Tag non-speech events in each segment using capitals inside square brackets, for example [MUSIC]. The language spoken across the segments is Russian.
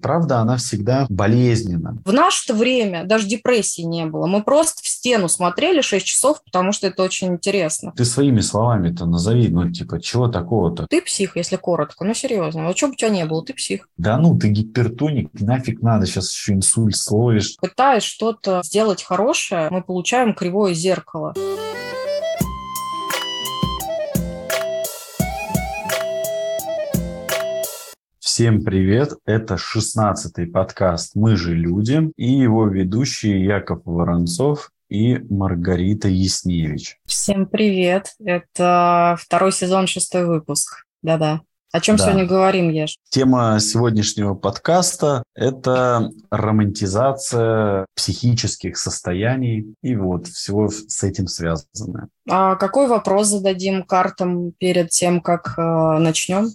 Правда, она всегда болезненна. В наше время даже депрессии не было. Мы просто в стену смотрели 6 часов, потому что это очень интересно. Ты своими словами-то назови, ну, типа, чего такого-то? Ты псих, если коротко. Ну, серьезно. Вот что бы у тебя не было, ты псих. Да ну, ты гипертоник, нафиг надо, сейчас еще инсульт словишь. Пытаясь что-то сделать хорошее, мы получаем кривое зеркало. Всем привет! Это шестнадцатый подкаст «Мы же люди» и его ведущие Яков Воронцов и Маргарита Ясневич. Всем привет! Это второй сезон, шестой выпуск. Да-да. О чем Да. сегодня говорим, Еш? Тема сегодняшнего подкаста – это романтизация психических состояний и вот всего с этим связанное. А какой вопрос зададим картам перед тем, как э, начнем?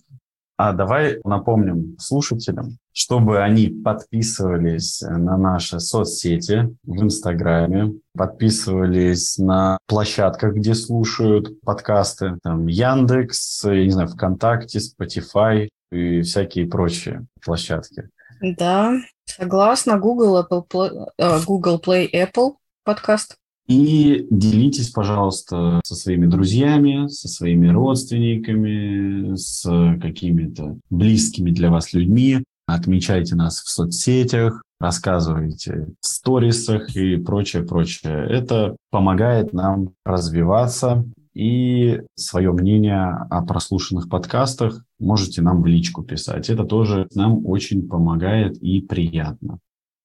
А давай напомним слушателям, чтобы они подписывались на наши соцсети в Инстаграме, подписывались на площадках, где слушают подкасты, там Яндекс, я не знаю, ВКонтакте, Spotify и всякие прочие площадки. Да, согласна. Google, Apple э, Google Play, Apple подкаст. И делитесь, пожалуйста, со своими друзьями, со своими родственниками, с какими-то близкими для вас людьми. Отмечайте нас в соцсетях, рассказывайте в сторисах и прочее, прочее. Это помогает нам развиваться и свое мнение о прослушанных подкастах можете нам в личку писать. Это тоже нам очень помогает и приятно.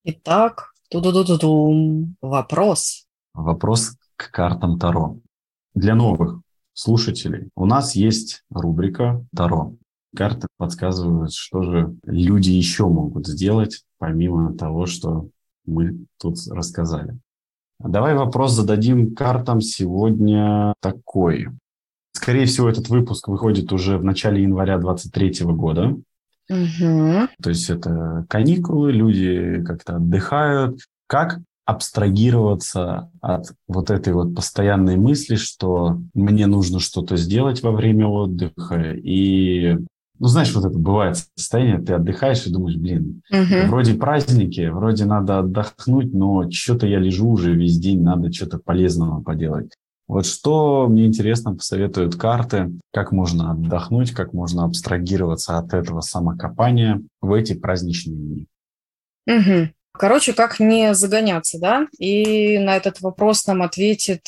Итак, ту-ду-ду-ду-дум. Вопрос. Вопрос к картам Таро. Для новых слушателей у нас есть рубрика Таро. Карты подсказывают, что же люди еще могут сделать, помимо того, что мы тут рассказали. Давай вопрос зададим картам сегодня такой. Скорее всего, этот выпуск выходит уже в начале января 2023 года. Мгм. То есть это каникулы, люди как-то отдыхают. Как абстрагироваться от вот этой вот постоянной мысли, что мне нужно что-то сделать во время отдыха. И, ну, знаешь, вот это бывает состояние, ты отдыхаешь и думаешь, блин, Мгм. вроде праздники, вроде надо отдохнуть, но что-то я лежу уже весь день, надо что-то полезного поделать. Вот что мне интересно посоветуют карты, как можно отдохнуть, как можно абстрагироваться от этого самокопания в эти праздничные дни. Мгм. Короче, как не загоняться, да? И на этот вопрос нам ответит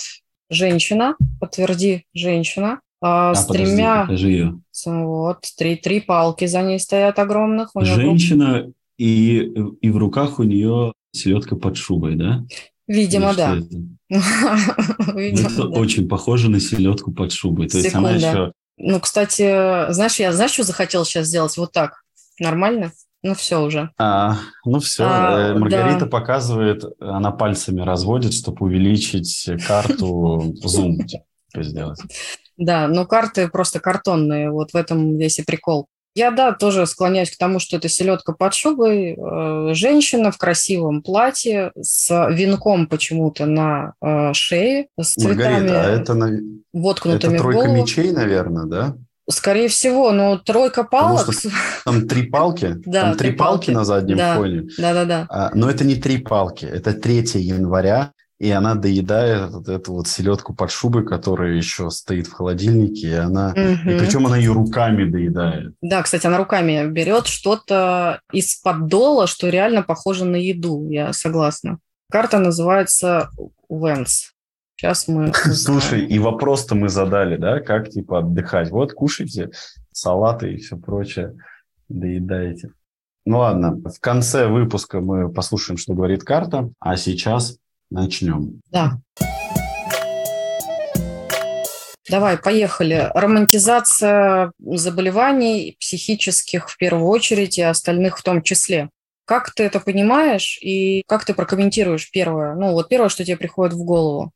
женщина, подтверди женщина, а, с подожди, тремя, покажи ее. вот, три, три палки за ней стоят огромных. У неё Женщина, и, и в руках у нее селедка под шубой, да? Видимо, Или да. это? [LAUGHS] Видимо, Это да. очень похоже на селедку под шубой. То есть она еще... Ну, кстати, знаешь, я знаешь, что захотела сейчас сделать? Вот так. Нормально? Ну, все уже. А, ну все, А, Маргарита да. показывает, она пальцами разводит, чтобы увеличить карту зум типа, сделать. Да, но карты просто картонные, вот в этом весь и прикол. Я, да, тоже склоняюсь к тому, что это селедка под шубой, э, женщина в красивом платье с венком почему-то на э, шее, с цветами, Маргарита, а это, воткнутыми это в тройка голову. мечей, наверное, да? Скорее всего, но тройка Потому палок. что Там три палки, [LAUGHS] Да, там три палки палки. на заднем Да. фоне. Да-да-да. А, но это не три палки, это 3 января, и она доедает вот эту вот селедку под шубой, которая еще стоит в холодильнике, и она... И Мгм. причем она ее руками доедает. Да, кстати, она руками берет что-то из-под дола, что реально похоже на еду, я согласна. Карта называется Венс. Сейчас мы... [LAUGHS] Слушай, и вопрос-то мы задали, да, как типа отдыхать. Вот кушайте салаты и все прочее, доедаете. Ну ладно, в конце выпуска мы послушаем, что говорит карта, а сейчас начнем. Да. Давай, поехали. Романтизация заболеваний психических в первую очередь и остальных в том числе. Как ты это понимаешь и как ты прокомментируешь первое? Ну, вот первое, что тебе приходит в голову.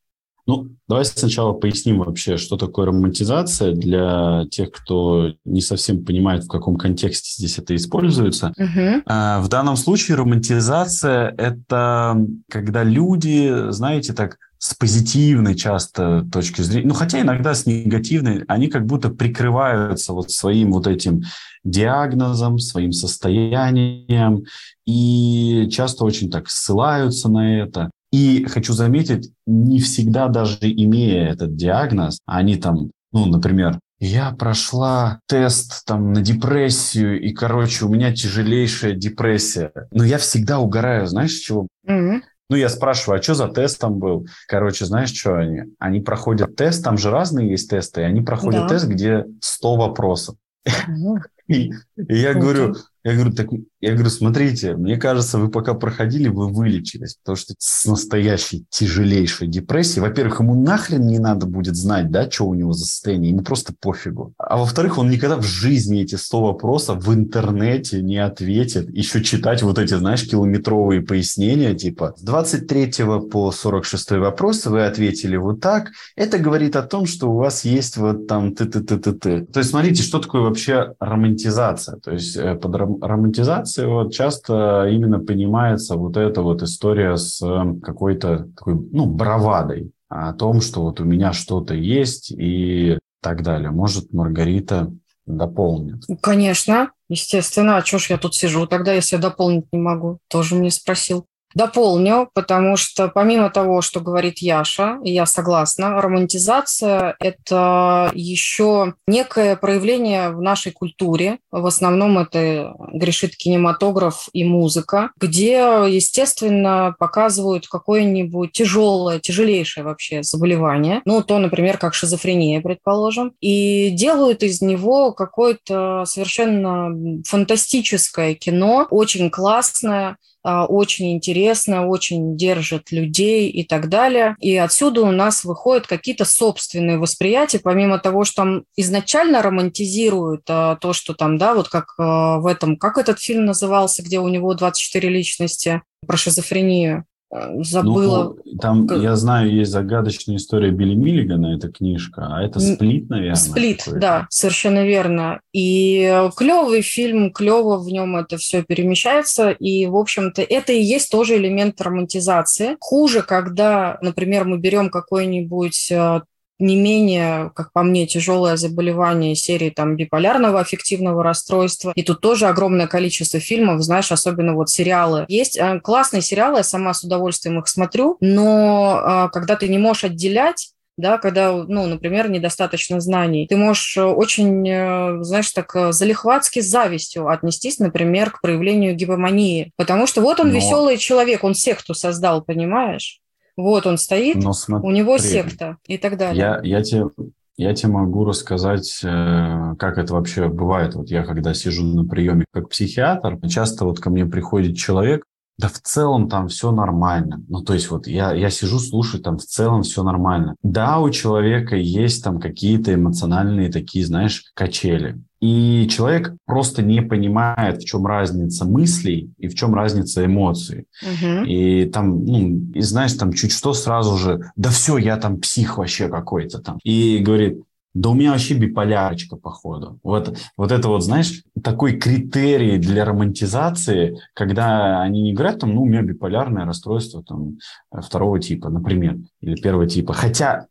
Ну, давай сначала поясним вообще, что такое романтизация для тех, кто не совсем понимает, в каком контексте здесь это используется. Мгм. А, В данном случае романтизация – это когда люди, знаете, так с позитивной часто точки зрения, ну, хотя иногда с негативной, они как будто прикрываются вот своим вот этим диагнозом, своим состоянием, и часто очень так ссылаются на это. И хочу заметить, не всегда даже имея этот диагноз, они там, ну, например, я прошла тест там на депрессию, и, короче, у меня тяжелейшая депрессия. Но я всегда угораю, знаешь, чего? Mm-hmm. Ну, я спрашиваю, а что за тест там был? Короче, знаешь, что они? Они проходят тест, там же разные есть тесты, и они проходят да. тест, где 100 вопросов. Mm-hmm. [LAUGHS] И, и я говорю, я говорю, так, я говорю, смотрите, мне кажется, вы пока проходили, вы вылечились, потому что с настоящей тяжелейшей депрессией, во-первых, ему нахрен не надо будет знать, да, что у него за состояние, ему просто пофигу. А во-вторых, он никогда в жизни эти 100 вопросов в интернете не ответит. Еще читать вот эти, знаешь, километровые пояснения, типа, с 23 по 46 вопрос вы ответили вот так. Это говорит о том, что у вас есть вот там ты-ты-ты-ты-ты. То есть, смотрите, что такое вообще романтизация? То есть, э, под романтизацией вот часто именно понимается вот эта вот история с эм, какой-то такой, ну, бравадой о том, что вот у меня что-то есть и так далее. Может, Маргарита дополнит? Конечно, естественно. А что ж я тут сижу тогда, если я дополнить не могу? Тоже мне спросил. Дополню, потому что помимо того, что говорит Яша, и я согласна, романтизация – это еще некое проявление в нашей культуре. В основном это грешит кинематограф и музыка, где, естественно, показывают какое-нибудь тяжелое, тяжелейшее вообще заболевание. Ну, то, например, как шизофрения, предположим. И делают из него какое-то совершенно фантастическое кино, очень классное, очень интересно, очень держит людей и так далее. И отсюда у нас выходят какие-то собственные восприятия, помимо того, что там изначально романтизируют а, то, что там, да, вот как а, в этом, как этот фильм назывался, где у него 24 личности про шизофрению. Э, забыла. Ну, там, я знаю, есть загадочная история Билли Миллигана, эта книжка, а это «Сплит», наверное? «Сплит», да, совершенно верно. И клевый фильм, клево в нем это все перемещается, и, в общем-то, это и есть тоже элемент романтизации. Хуже, когда, например, мы берем какой-нибудь э, не менее, как по мне, тяжелое заболевание серии там биполярного аффективного расстройства. И тут тоже огромное количество фильмов, знаешь, особенно вот сериалы. Есть э, классные сериалы, я сама с удовольствием их смотрю, но э, когда ты не можешь отделять да, когда, ну, например, недостаточно знаний. Ты можешь очень, э, знаешь, так залихватски с завистью отнестись, например, к проявлению гипомании, потому что вот он Но... веселый человек, он секту создал, понимаешь? Вот он стоит, смотри, у него секта и так далее. Я, я, тебе, я тебе могу рассказать, э, как это вообще бывает. Вот я когда сижу на приеме как психиатр, часто вот ко мне приходит человек, да в целом там все нормально. Ну, то есть вот я, я сижу, слушаю, там в целом все нормально. Да, у человека есть там какие-то эмоциональные такие, знаешь, качели. И человек просто не понимает, в чем разница мыслей и в чем разница эмоций. Угу. И там, ну, и знаешь, там чуть что сразу же, да все, я там псих вообще какой-то там. И говорит, да у меня вообще биполярочка, походу. Вот, вот это вот, знаешь, такой критерий для романтизации, когда они не говорят, там, ну, у меня биполярное расстройство там, второго типа, например, или первого типа. Хотя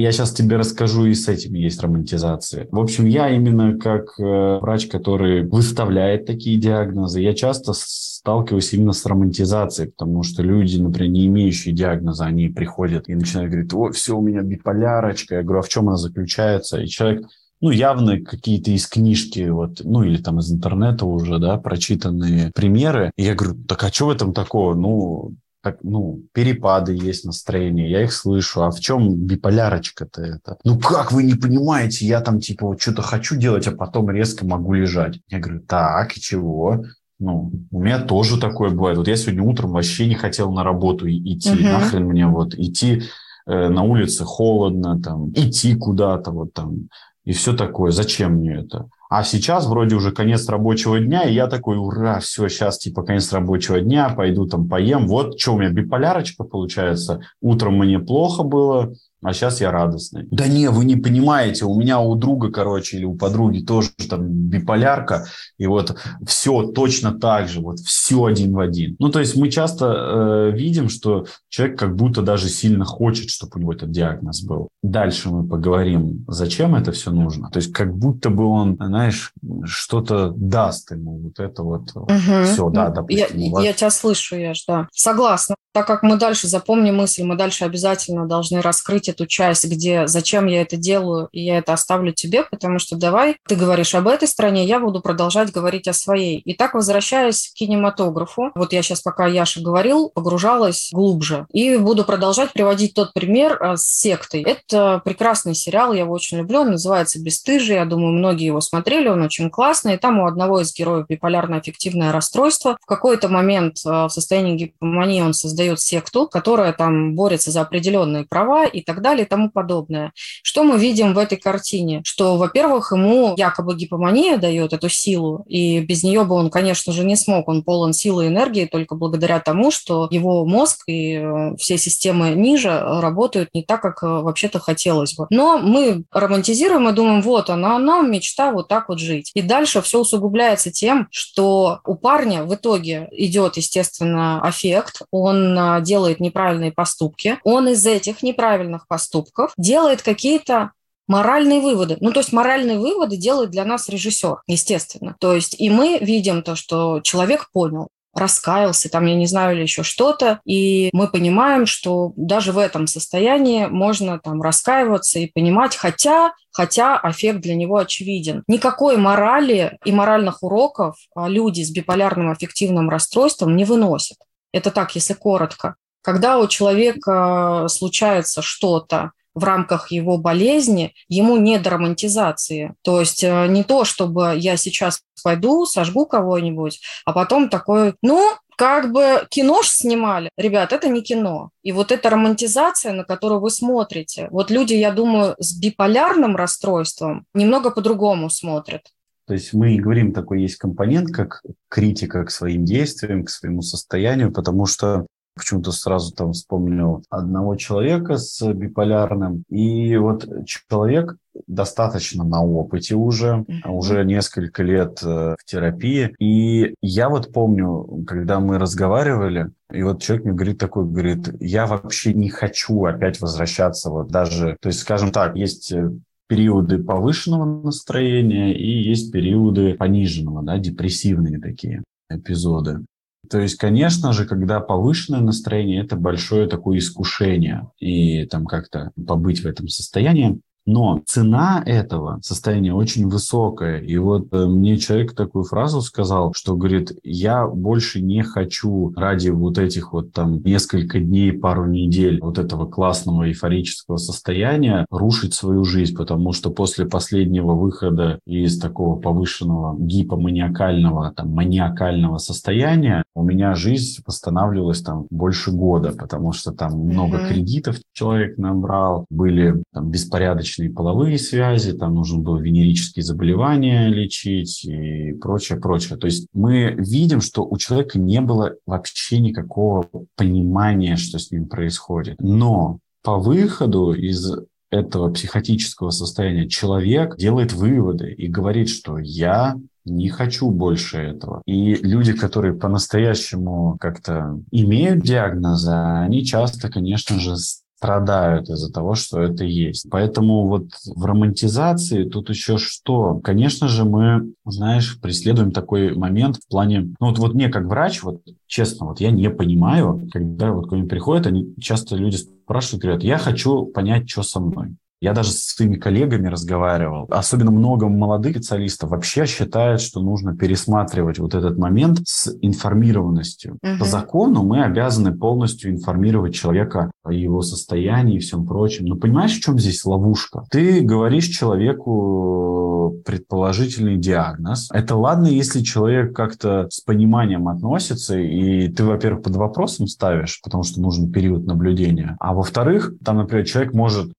я сейчас тебе расскажу, и с этим есть романтизация. В общем, я именно как э, врач, который выставляет такие диагнозы, я часто сталкиваюсь именно с романтизацией, потому что люди, например, не имеющие диагноза, они приходят и начинают говорить, о, все, у меня биполярочка. Я говорю, а в чем она заключается? И человек ну, явно какие-то из книжки, вот, ну, или там из интернета уже, да, прочитанные примеры. И я говорю, так а что в этом такого? Ну, так, ну, перепады есть настроение, я их слышу. А в чем биполярочка-то это? Ну, как вы не понимаете, я там типа вот что-то хочу делать, а потом резко могу лежать. Я говорю, так, и чего? Ну, у меня тоже такое бывает. Вот я сегодня утром вообще не хотел на работу идти. Угу. Нахрен мне вот идти э, на улице холодно, там, идти куда-то вот там и все такое. Зачем мне это? А сейчас вроде уже конец рабочего дня, и я такой, ура, все, сейчас типа конец рабочего дня, пойду там поем. Вот что у меня биполярочка получается. Утром мне плохо было, а сейчас я радостный. Да не, вы не понимаете, у меня у друга, короче, или у подруги тоже там биполярка, и вот все точно так же, вот все один в один. Ну, то есть мы часто э, видим, что человек как будто даже сильно хочет, чтобы у него этот диагноз был. Дальше мы поговорим, зачем это все нужно. То есть как будто бы он, знаешь, что-то даст ему вот это вот. Угу. Все, да, допустим. Я, вас... я тебя слышу, я да. Согласна. Так как мы дальше запомним мысль, мы дальше обязательно должны раскрыть эту часть, где зачем я это делаю, и я это оставлю тебе, потому что давай ты говоришь об этой стране, я буду продолжать говорить о своей. И так, возвращаясь к кинематографу, вот я сейчас, пока Яша говорил, погружалась глубже. И буду продолжать приводить тот пример а, с сектой. Это прекрасный сериал, я его очень люблю, он называется «Бестыжие», я думаю, многие его смотрели, он очень классный. Там у одного из героев биполярно-аффективное расстройство. В какой-то момент а, в состоянии гипомании он создает создает секту, которая там борется за определенные права и так далее и тому подобное. Что мы видим в этой картине? Что, во-первых, ему якобы гипомания дает эту силу, и без нее бы он, конечно же, не смог. Он полон силы и энергии только благодаря тому, что его мозг и э, все системы ниже работают не так, как э, вообще-то хотелось бы. Но мы романтизируем и думаем, вот она, она мечта вот так вот жить. И дальше все усугубляется тем, что у парня в итоге идет, естественно, аффект, он он делает неправильные поступки, он из этих неправильных поступков делает какие-то моральные выводы. Ну, то есть моральные выводы делает для нас режиссер, естественно. То есть и мы видим то, что человек понял, раскаялся, там, я не знаю, или еще что-то, и мы понимаем, что даже в этом состоянии можно там раскаиваться и понимать, хотя, хотя аффект для него очевиден. Никакой морали и моральных уроков а, люди с биполярным аффективным расстройством не выносят. Это так, если коротко. Когда у человека случается что-то, в рамках его болезни, ему не до романтизации. То есть э, не то, чтобы я сейчас пойду, сожгу кого-нибудь, а потом такой, ну, как бы кино ж снимали. Ребят, это не кино. И вот эта романтизация, на которую вы смотрите, вот люди, я думаю, с биполярным расстройством немного по-другому смотрят. То есть мы говорим, такой есть компонент, как критика к своим действиям, к своему состоянию, потому что почему-то сразу там вспомнил одного человека с биполярным. И вот человек достаточно на опыте уже, уже несколько лет э, в терапии. И я вот помню, когда мы разговаривали, и вот человек мне говорит такой, говорит, я вообще не хочу опять возвращаться вот даже, то есть, скажем так, есть э, периоды повышенного настроения и есть периоды пониженного, да, депрессивные такие эпизоды. То есть, конечно же, когда повышенное настроение, это большое такое искушение и там как-то побыть в этом состоянии. Но цена этого состояния очень высокая. И вот э, мне человек такую фразу сказал, что говорит, я больше не хочу ради вот этих вот там несколько дней, пару недель вот этого классного эйфорического состояния рушить свою жизнь, потому что после последнего выхода из такого повышенного гипоманиакального, там, маниакального состояния у меня жизнь восстанавливалась там больше года, потому что там много mm-hmm. кредитов человек набрал, были там беспорядочные личные половые связи, там нужно было венерические заболевания лечить и прочее, прочее. То есть мы видим, что у человека не было вообще никакого понимания, что с ним происходит. Но по выходу из этого психотического состояния человек делает выводы и говорит, что я не хочу больше этого. И люди, которые по-настоящему как-то имеют диагнозы, они часто, конечно же, страдают из-за того, что это есть. Поэтому вот в романтизации тут еще что? Конечно же, мы, знаешь, преследуем такой момент в плане... Ну вот, вот мне как врач, вот честно, вот я не понимаю, когда вот ко мне приходят, они часто люди спрашивают, говорят, я хочу понять, что со мной. Я даже с своими коллегами разговаривал. Особенно много молодых специалистов вообще считают, что нужно пересматривать вот этот момент с информированностью. Угу. По закону мы обязаны полностью информировать человека о его состоянии и всем прочем. Но понимаешь, в чем здесь ловушка? Ты говоришь человеку предположительный диагноз. Это ладно, если человек как-то с пониманием относится, и ты, во-первых, под вопросом ставишь, потому что нужен период наблюдения. А во-вторых, там, например, человек может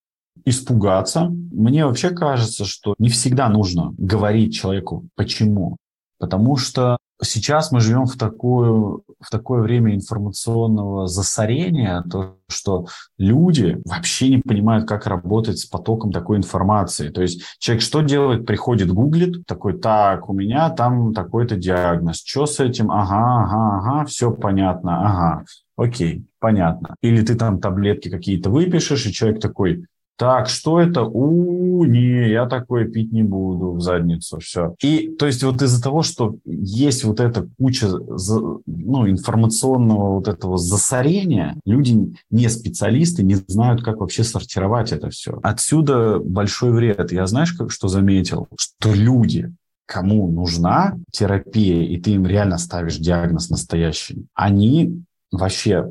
испугаться. Мне вообще кажется, что не всегда нужно говорить человеку, почему. Потому что сейчас мы живем в, такую, в такое время информационного засорения, то, что люди вообще не понимают, как работать с потоком такой информации. То есть человек что делает? Приходит, гуглит, такой, так, у меня там такой-то диагноз. Что с этим? Ага, ага, ага, все понятно, ага. Окей, понятно. Или ты там таблетки какие-то выпишешь, и человек такой, так, что это? У, не, я такое пить не буду в задницу, все. И то есть вот из-за того, что есть вот эта куча ну, информационного вот этого засорения, люди не специалисты, не знают, как вообще сортировать это все. Отсюда большой вред. Я знаешь, как что заметил? Что люди, кому нужна терапия, и ты им реально ставишь диагноз настоящий, они вообще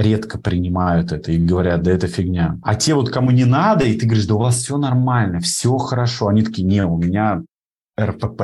редко принимают это и говорят, да это фигня. А те вот, кому не надо, и ты говоришь, да у вас все нормально, все хорошо, они такие, не, у меня РПП,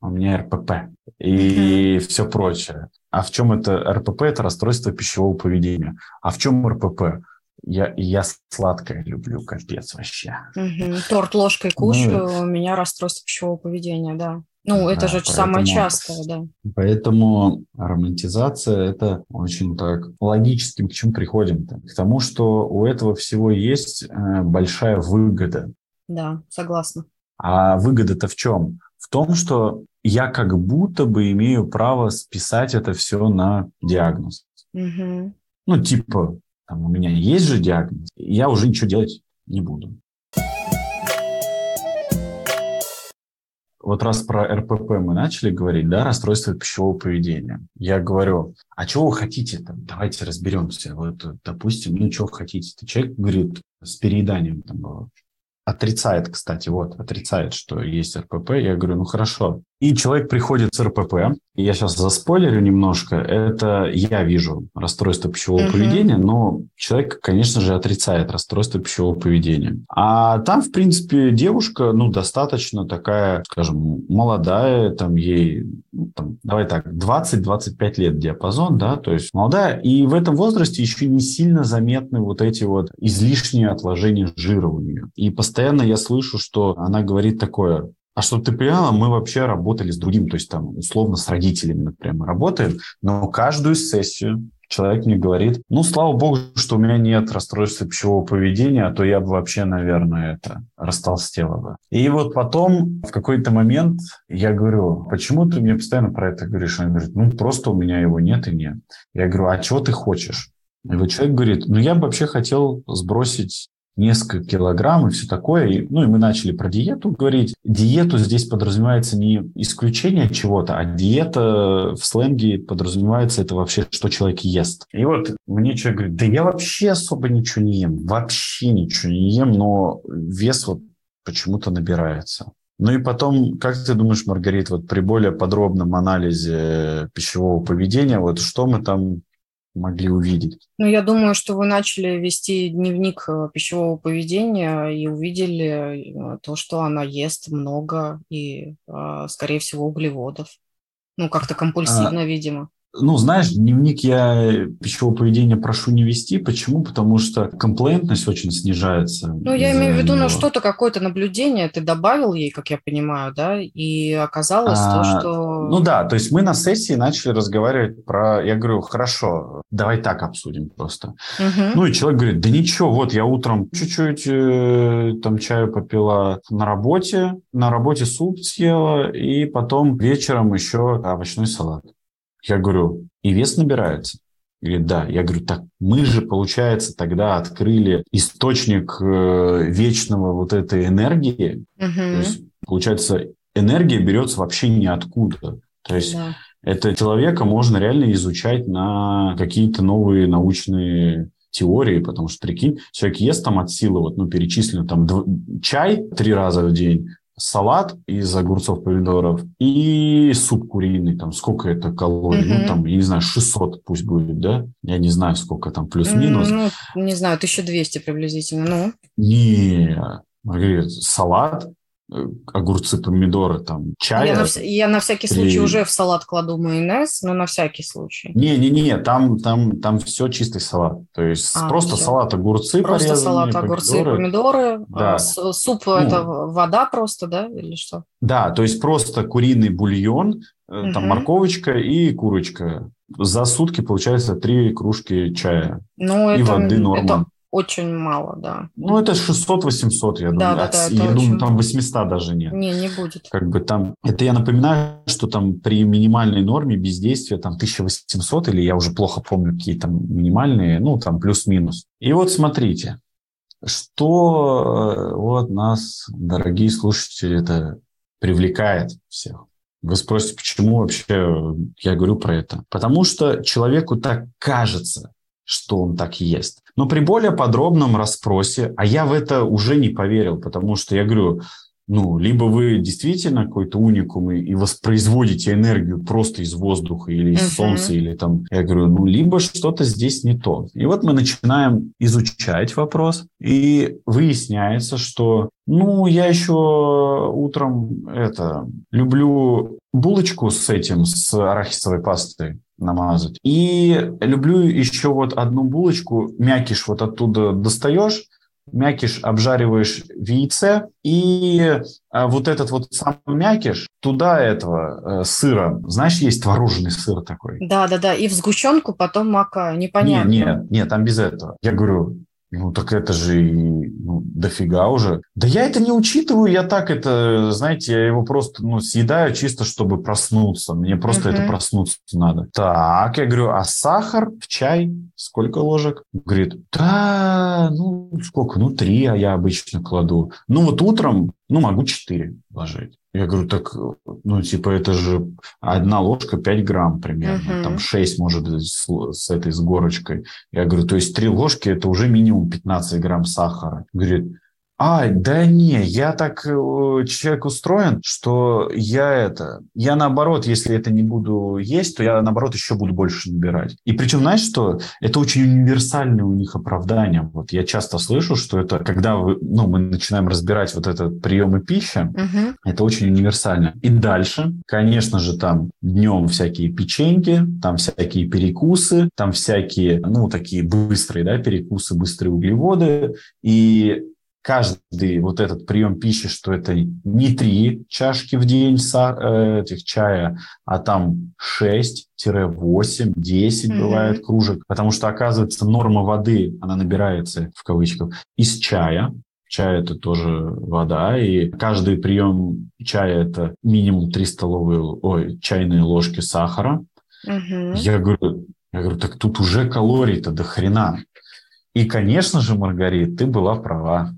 у меня РПП и mm-hmm. все прочее. А в чем это РПП? Это расстройство пищевого поведения. А в чем РПП? Я, я сладкое люблю, капец вообще. Угу. Торт ложкой кушаю, ну, у меня расстройство пищевого поведения, да. Ну, это же поэтому, самое частое, да. Поэтому романтизация – это очень так логическим к чему приходим-то? К тому, что у этого всего есть э, большая выгода. Да, согласна. А выгода-то в чем? В том, что я как будто бы имею право списать это все на диагноз. Угу. Ну, типа, там, у меня есть же диагноз, я уже ничего делать не буду. Вот раз про РПП мы начали говорить, да, расстройство пищевого поведения. Я говорю, а чего вы хотите там? Давайте разберемся. Вот, допустим, ну, чего хотите? Человек говорит, с перееданием там было. Отрицает, кстати, вот, отрицает, что есть РПП. Я говорю, ну хорошо, и человек приходит с РПП, я сейчас заспойлерю немножко, это я вижу расстройство пищевого uh-huh. поведения, но человек, конечно же, отрицает расстройство пищевого поведения. А там, в принципе, девушка, ну, достаточно такая, скажем, молодая, там ей, ну, там, давай так, 20-25 лет диапазон, да, то есть молодая, и в этом возрасте еще не сильно заметны вот эти вот излишние отложения жира у нее. И постоянно я слышу, что она говорит такое, а чтобы ты понимала, мы вообще работали с другим, то есть там условно с родителями, например, работаем, но каждую сессию человек мне говорит, ну, слава богу, что у меня нет расстройства пищевого поведения, а то я бы вообще, наверное, это растолстела бы. И вот потом в какой-то момент я говорю, почему ты мне постоянно про это говоришь? Он говорит, ну, просто у меня его нет и нет. Я говорю, а чего ты хочешь? И вот человек говорит, ну, я бы вообще хотел сбросить несколько килограмм и все такое. И, ну и мы начали про диету говорить. Диету здесь подразумевается не исключение чего-то, а диета в сленге подразумевается это вообще, что человек ест. И вот мне человек говорит, да я вообще особо ничего не ем, вообще ничего не ем, но вес вот почему-то набирается. Ну и потом, как ты думаешь, Маргарит, вот при более подробном анализе пищевого поведения, вот что мы там могли увидеть? Ну, я думаю, что вы начали вести дневник э, пищевого поведения и увидели э, то, что она ест много и, э, скорее всего, углеводов. Ну, как-то компульсивно, а, видимо. Ну, знаешь, дневник я пищевого поведения прошу не вести. Почему? Потому что комплейнтность очень снижается. Ну, я имею в виду, на что-то, какое-то наблюдение ты добавил ей, как я понимаю, да, и оказалось а, то, что... Ну да, то есть мы на сессии начали разговаривать про... Я говорю, хорошо, давай так обсудим просто. Угу. Ну и человек говорит, да ничего, вот я утром чуть-чуть э, там чаю попила на работе, на работе суп съела, и потом вечером еще овощной салат. Я говорю, и вес набирается? Говорит, да. Я говорю, так мы же, получается, тогда открыли источник э, вечного вот этой энергии. Угу. То есть, получается, энергия берется вообще ниоткуда. То есть да. это человека можно реально изучать на какие-то новые научные теории, потому что, прикинь, человек ест там от силы, вот, ну, перечислено там чай три раза в день, салат из огурцов, помидоров и суп куриный, там сколько это калорий, mm-hmm. ну там, я не знаю, 600 пусть будет, да? Я не знаю, сколько там плюс-минус. Ну, не знаю, 1200 приблизительно, ну. Не, Маргарита, салат огурцы, помидоры, там, чай. Я на, я на всякий или... случай уже в салат кладу майонез, но на всякий случай. Не-не-не, там, там, там все чистый салат. То есть а, просто все. салат, огурцы Просто салат, огурцы, помидоры. помидоры. Да. А, суп ну, это вода просто, да, или что? Да, то есть просто куриный бульон, угу. там морковочка и курочка. За сутки получается три кружки чая ну, и это, воды норма. Это очень мало, да. Ну, это 600-800, я думаю. Да, да, да, я думаю, там 800 даже нет. Не, не будет. Как бы там, это я напоминаю, что там при минимальной норме бездействия там 1800, или я уже плохо помню, какие там минимальные, ну, там плюс-минус. И вот смотрите, что э, вот нас, дорогие слушатели, это привлекает всех. Вы спросите, почему вообще я говорю про это? Потому что человеку так кажется, что он так ест. Но при более подробном расспросе, а я в это уже не поверил, потому что я говорю, ну, либо вы действительно какой-то уникум и, и воспроизводите энергию просто из воздуха или из uh-huh. солнца, или там, я говорю, ну, либо что-то здесь не то. И вот мы начинаем изучать вопрос, и выясняется, что, ну, я еще утром это, люблю булочку с этим, с арахисовой пастой намазать. И люблю еще вот одну булочку, мякиш вот оттуда достаешь, мякиш обжариваешь в яйце, и а, вот этот вот сам мякиш, туда этого э, сыра, знаешь, есть творожный сыр такой. Да-да-да, и в сгущенку потом макаю, непонятно. Нет, нет, нет, там без этого. Я говорю, ну, так это же ну, дофига уже. Да я это не учитываю, я так это, знаете, я его просто, ну, съедаю чисто, чтобы проснуться. Мне просто uh-huh. это проснуться надо. Так, я говорю, а сахар в чай сколько ложек? Говорит, да, ну, сколько? Ну, три, а я обычно кладу. Ну, вот утром, ну, могу четыре ложить. Я говорю, так, ну, типа, это же одна ложка 5 грамм примерно, uh-huh. там 6, может, с, с этой, с горочкой. Я говорю, то есть три ложки – это уже минимум 15 грамм сахара. Говорит, а, да не, я так э, человек устроен, что я это, я наоборот, если это не буду есть, то я наоборот еще буду больше набирать. И причем, знаешь что, это очень универсальное у них оправдание. Вот я часто слышу, что это, когда вы, ну, мы начинаем разбирать вот этот приемы пищи, угу. это очень универсально. И дальше, конечно же, там днем всякие печеньки, там всякие перекусы, там всякие, ну, такие быстрые, да, перекусы, быстрые углеводы. И каждый вот этот прием пищи, что это не три чашки в день э, этих чая, а там 6 8, 10 mm-hmm. бывает кружек, потому что, оказывается, норма воды, она набирается, в кавычках, из чая. Чай – это тоже вода, и каждый прием чая – это минимум 3 столовые, ой, чайные ложки сахара. Mm-hmm. Я говорю, я говорю, так тут уже калорий-то до хрена. И, конечно же, Маргарит, ты была права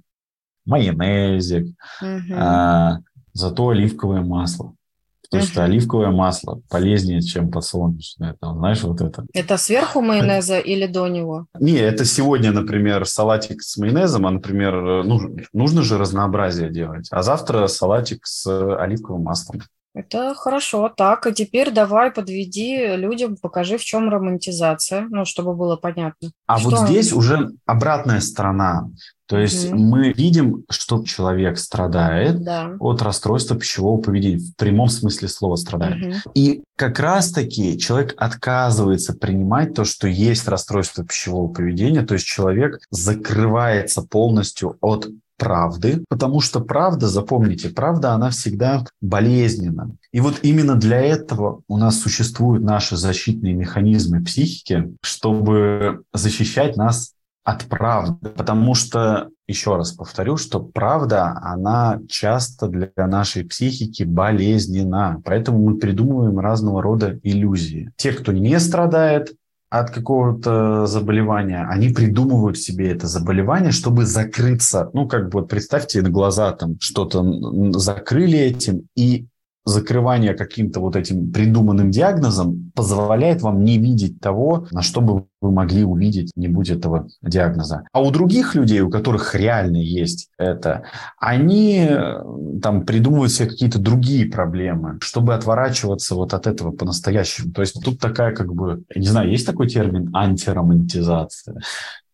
майонезик, угу. а, зато оливковое масло. Потому угу. что оливковое масло полезнее, чем подсолнечное. Там, знаешь, вот это. Это сверху майонеза или до него? Не, это сегодня, например, салатик с майонезом, а, например, нужно, нужно же разнообразие делать. А завтра салатик с оливковым маслом. Это хорошо. Так, а теперь давай подведи людям, покажи, в чем романтизация, ну, чтобы было понятно. А что вот здесь уже обратная сторона. То есть угу. мы видим, что человек страдает да. от расстройства пищевого поведения, в прямом смысле слова страдает. Угу. И как раз-таки человек отказывается принимать то, что есть расстройство пищевого поведения, то есть человек закрывается полностью от правды, потому что правда, запомните, правда, она всегда болезненна. И вот именно для этого у нас существуют наши защитные механизмы психики, чтобы защищать нас от правды, потому что, еще раз повторю, что правда, она часто для нашей психики болезненна, поэтому мы придумываем разного рода иллюзии. Те, кто не страдает, от какого-то заболевания, они придумывают себе это заболевание, чтобы закрыться. Ну, как бы вот представьте на глаза там что-то закрыли этим, и закрывание каким-то вот этим придуманным диагнозом позволяет вам не видеть того, на что бы вы могли увидеть, не будь этого диагноза. А у других людей, у которых реально есть это, они э, там придумывают себе какие-то другие проблемы, чтобы отворачиваться вот от этого по-настоящему. То есть тут такая как бы, не знаю, есть такой термин антиромантизация?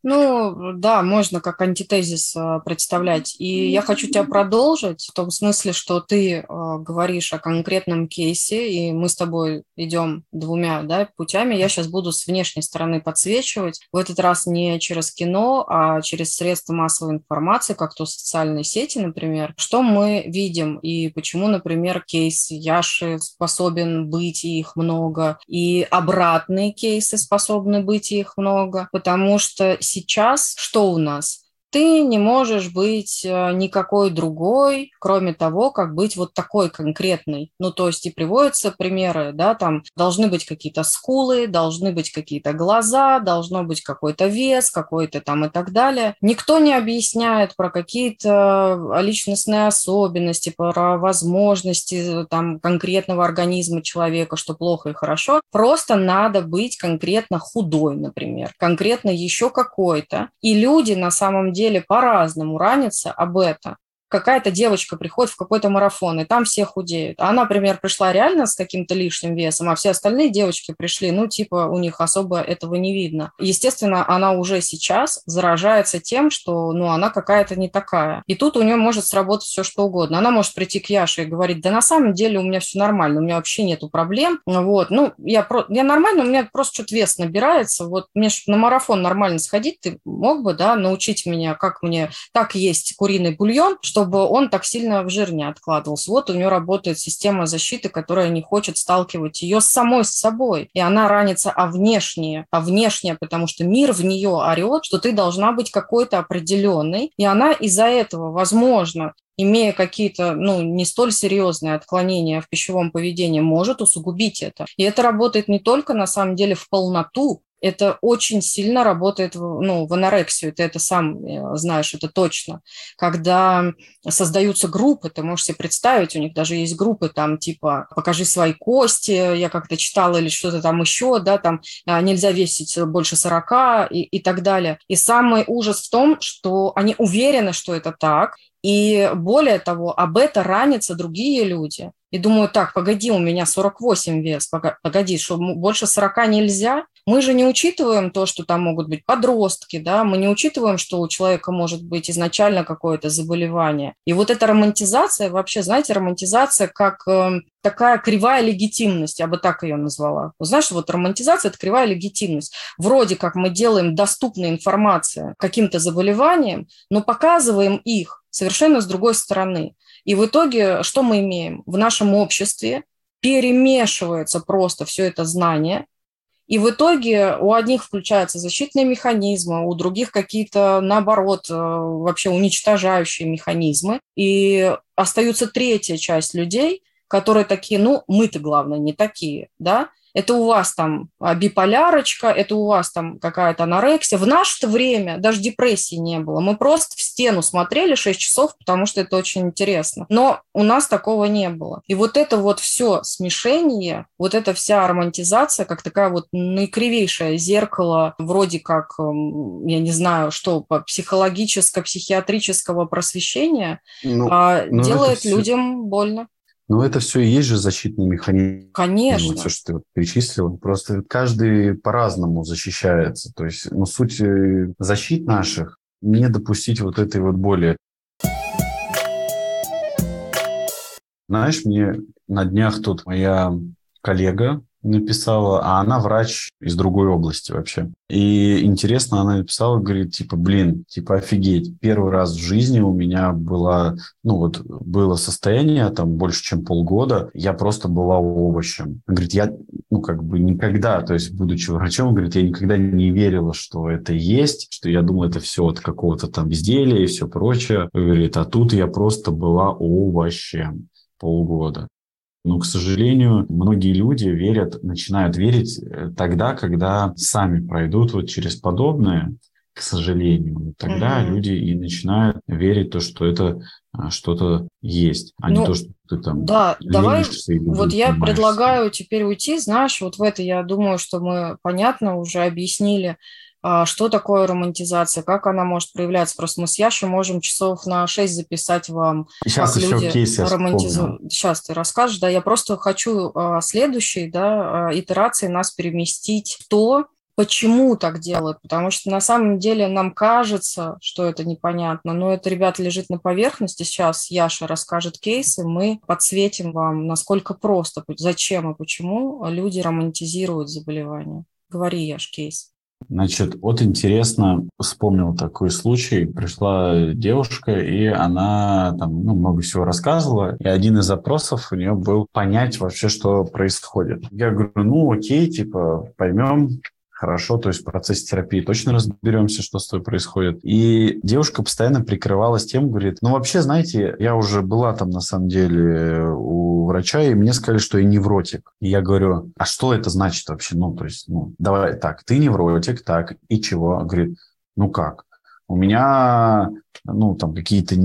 Ну, да, можно как антитезис а, представлять. И я хочу тебя продолжить в том смысле, что ты а, говоришь о конкретном кейсе, и мы с тобой идем двумя да, путями. Я сейчас буду с внешней стороны подсвечивать. В этот раз не через кино, а через средства массовой информации, как то социальные сети, например. Что мы видим и почему, например, кейс Яши способен быть, и их много, и обратные кейсы способны быть, и их много, потому что сейчас что у нас? Ты не можешь быть э, никакой другой, кроме того, как быть вот такой конкретной. Ну, то есть и приводятся примеры, да, там должны быть какие-то скулы, должны быть какие-то глаза, должно быть какой-то вес, какой-то там и так далее. Никто не объясняет про какие-то личностные особенности, про возможности э, там конкретного организма человека, что плохо и хорошо. Просто надо быть конкретно худой, например, конкретно еще какой-то. И люди на самом деле деле по-разному ранятся об это какая-то девочка приходит в какой-то марафон, и там все худеют. А она, например, пришла реально с каким-то лишним весом, а все остальные девочки пришли, ну, типа, у них особо этого не видно. Естественно, она уже сейчас заражается тем, что, ну, она какая-то не такая. И тут у нее может сработать все, что угодно. Она может прийти к Яше и говорить, да на самом деле у меня все нормально, у меня вообще нету проблем. Вот, ну, я, про... я нормально, у меня просто что-то вес набирается. Вот мне на марафон нормально сходить, ты мог бы, да, научить меня, как мне так есть куриный бульон, что чтобы он так сильно в жир не откладывался. Вот у нее работает система защиты, которая не хочет сталкивать ее с самой с собой. И она ранится а внешнее, а внешнее, потому что мир в нее орет, что ты должна быть какой-то определенной. И она из-за этого, возможно, имея какие-то, ну, не столь серьезные отклонения в пищевом поведении, может усугубить это. И это работает не только, на самом деле, в полноту, это очень сильно работает ну, в анорексию, ты это сам э, знаешь, это точно. Когда создаются группы, ты можешь себе представить, у них даже есть группы там типа «покажи свои кости», я как-то читала или что-то там еще, да, там а, нельзя весить больше 40 и, и так далее. И самый ужас в том, что они уверены, что это так, и более того, об это ранятся другие люди. И думаю, так, погоди, у меня 48 вес, погоди, что больше 40 нельзя? Мы же не учитываем то, что там могут быть подростки, да, мы не учитываем, что у человека может быть изначально какое-то заболевание. И вот эта романтизация, вообще, знаете, романтизация как э, такая кривая легитимность, я бы так ее назвала. Знаешь, вот романтизация – это кривая легитимность. Вроде как мы делаем доступной информацию каким-то заболеваниям, но показываем их совершенно с другой стороны. И в итоге что мы имеем? В нашем обществе перемешивается просто все это знание, и в итоге у одних включаются защитные механизмы, у других какие-то, наоборот, э, вообще уничтожающие механизмы. И остается третья часть людей, которые такие, ну, мы-то, главное, не такие, да, это у вас там а, биполярочка, это у вас там какая-то анорексия. В наше время даже депрессии не было. Мы просто в стену смотрели 6 часов, потому что это очень интересно. Но у нас такого не было. И вот это вот все смешение, вот эта вся романтизация, как такая вот наикривейшее зеркало, вроде как, я не знаю, что, психологическо-психиатрического просвещения, ну, а, ну, делает людям больно. Но это все и есть же защитный механизм. Конечно. Все, что ты вот перечислил. Просто каждый по-разному защищается. То есть, ну, суть э, защит наших не допустить вот этой вот боли. Знаешь, мне на днях тут моя коллега написала, а она врач из другой области вообще. И интересно, она написала, говорит, типа, блин, типа, офигеть, первый раз в жизни у меня было, ну вот, было состояние там больше, чем полгода, я просто была овощем. Говорит, я, ну, как бы никогда, то есть, будучи врачом, говорит, я никогда не верила, что это есть, что я думала, это все от какого-то там изделия и все прочее. Говорит, а тут я просто была овощем полгода. Но, к сожалению, многие люди верят, начинают верить э, тогда, когда сами пройдут вот через подобное, к сожалению. Тогда угу. люди и начинают верить то, что это а, что-то есть, а ну, не то, что ты там Да, давай, вот я предлагаю теперь уйти, знаешь, вот в это я думаю, что мы понятно уже объяснили, что такое романтизация, как она может проявляться. Просто мы с Яшей можем часов на 6 записать вам, Сейчас как люди кейс романтизуют. Сейчас ты расскажешь, да, я просто хочу а, следующей да, а, итерации нас переместить в то, почему так делают, потому что на самом деле нам кажется, что это непонятно, но это, ребята, лежит на поверхности. Сейчас Яша расскажет кейсы, мы подсветим вам, насколько просто, зачем и почему люди романтизируют заболевания. Говори, Яш, кейс. Значит, вот интересно, вспомнил такой случай. Пришла девушка, и она там ну, много всего рассказывала. И один из запросов у нее был понять вообще, что происходит. Я говорю, ну окей, типа, поймем, хорошо, то есть в процессе терапии точно разберемся, что с тобой происходит. И девушка постоянно прикрывалась тем, говорит, ну вообще, знаете, я уже была там на самом деле у врача, и мне сказали, что я невротик. И я говорю, а что это значит вообще? Ну, то есть, ну, давай так, ты невротик, так, и чего? Говорит, ну как? У меня ну, там какие-то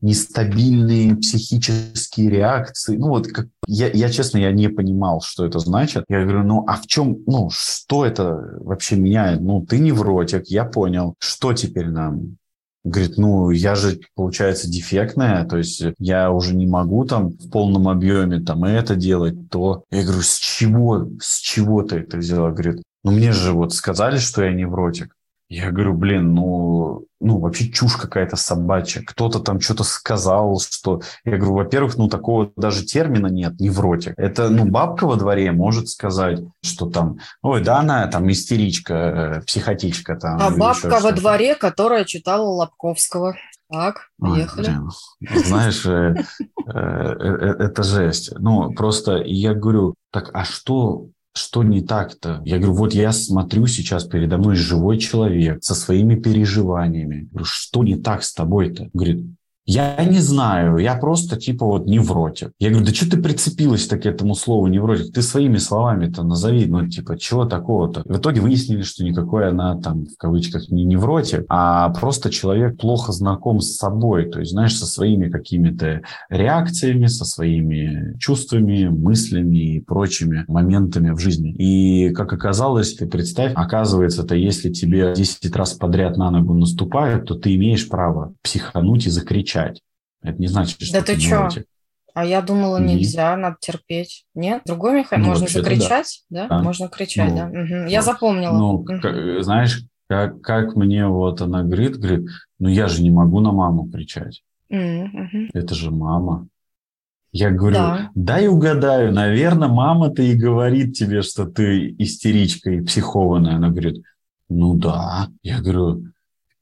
нестабильные психические реакции. Ну, вот как, я, я, честно, я не понимал, что это значит. Я говорю, ну, а в чем, ну, что это вообще меняет? Ну, ты невротик, я понял. Что теперь нам? Говорит, ну, я же, получается, дефектная, то есть я уже не могу там в полном объеме там это делать, то. Я говорю, с чего, с чего ты это взяла? Говорит, ну, мне же вот сказали, что я невротик. Я говорю, блин, ну, ну, вообще чушь какая-то собачья. Кто-то там что-то сказал, что... Я говорю, во-первых, ну, такого даже термина нет, невротик. Это, ну, бабка во дворе может сказать, что там, ой, да, она там истеричка, э, психотичка там. А бабка во дворе, которая читала Лобковского. Так, поехали. Ой, Знаешь, э, э, это жесть. Ну, просто я говорю, так, а что что не так-то? Я говорю, вот я смотрю сейчас передо мной живой человек со своими переживаниями. Говорю, что не так с тобой-то? Говорит, я не знаю, я просто типа вот невротик. Я говорю, да что ты прицепилась так к этому слову невротик? Ты своими словами-то назови, ну типа чего такого-то? В итоге выяснили, что никакой она там в кавычках не невротик, а просто человек плохо знаком с собой, то есть знаешь, со своими какими-то реакциями, со своими чувствами, мыслями и прочими моментами в жизни. И как оказалось, ты представь, оказывается, это если тебе 10 раз подряд на ногу наступают, то ты имеешь право психануть и закричать кричать. Это не значит, что да ты что? А я думала, нельзя, надо терпеть. Нет? Другой механизм? Ну, Можно закричать? Да. да? Можно кричать, ну, да. Угу. Я запомнила. Ну, угу. как, знаешь, как, как мне вот она говорит, говорит, ну я же не могу на маму кричать. Угу. Это же мама. Я говорю, да. дай угадаю, наверное, мама-то и говорит тебе, что ты истеричка и психованная. Она говорит, ну да. Я говорю,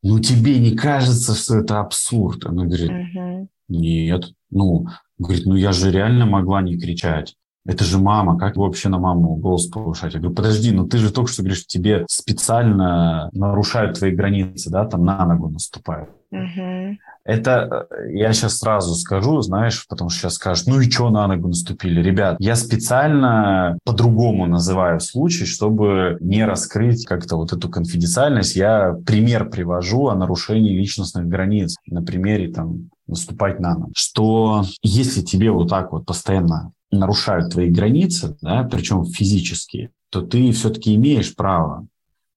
ну тебе не кажется, что это абсурд? Она говорит, угу. нет. Ну, говорит, ну я же реально могла не кричать. Это же мама, как вообще на маму голос повышать? Я говорю, подожди, ну ты же только что говоришь, тебе специально нарушают твои границы, да, там на ногу наступают. Угу. Это э, я сейчас сразу скажу, знаешь, потому что сейчас скажут, ну и что на ногу наступили? Ребят, я специально по-другому называю случай, чтобы не раскрыть как-то вот эту конфиденциальность. Я пример привожу о нарушении личностных границ на примере там наступать на ногу. Что если тебе вот так вот постоянно нарушают твои границы, да, причем физические, то ты все-таки имеешь право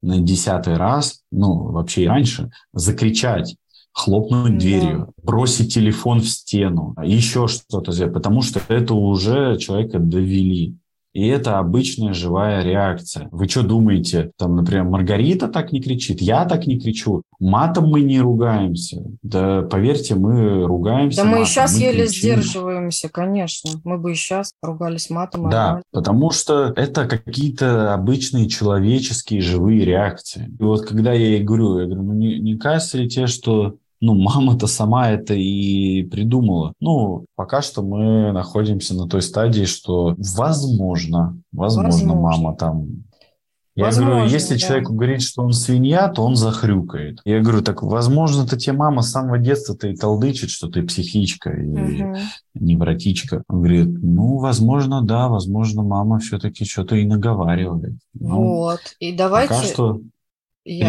на десятый раз, ну, вообще и раньше, закричать хлопнуть да. дверью, бросить телефон в стену, еще что-то потому что это уже человека довели. И это обычная живая реакция. Вы что думаете, там, например, Маргарита так не кричит, я так не кричу, матом мы не ругаемся. Да, поверьте, мы ругаемся. Да матом, мы и сейчас мы еле кричим. сдерживаемся, конечно. Мы бы и сейчас ругались матом. Да, ругались. потому что это какие-то обычные человеческие живые реакции. И вот когда я ей говорю, я говорю, ну не, не кажется ли тебе, что ну, мама-то сама это и придумала. Ну, пока что мы находимся на той стадии, что возможно, возможно, возможно. мама там я возможно, говорю, если да. человеку говорить, что он свинья, то он захрюкает. Я говорю, так возможно, это тебе мама с самого детства-то и толдычит, что ты психичка и угу. невротичка. Он говорит, ну, возможно, да, возможно, мама все-таки что-то и наговаривает. Ну, вот, и давайте... Пока что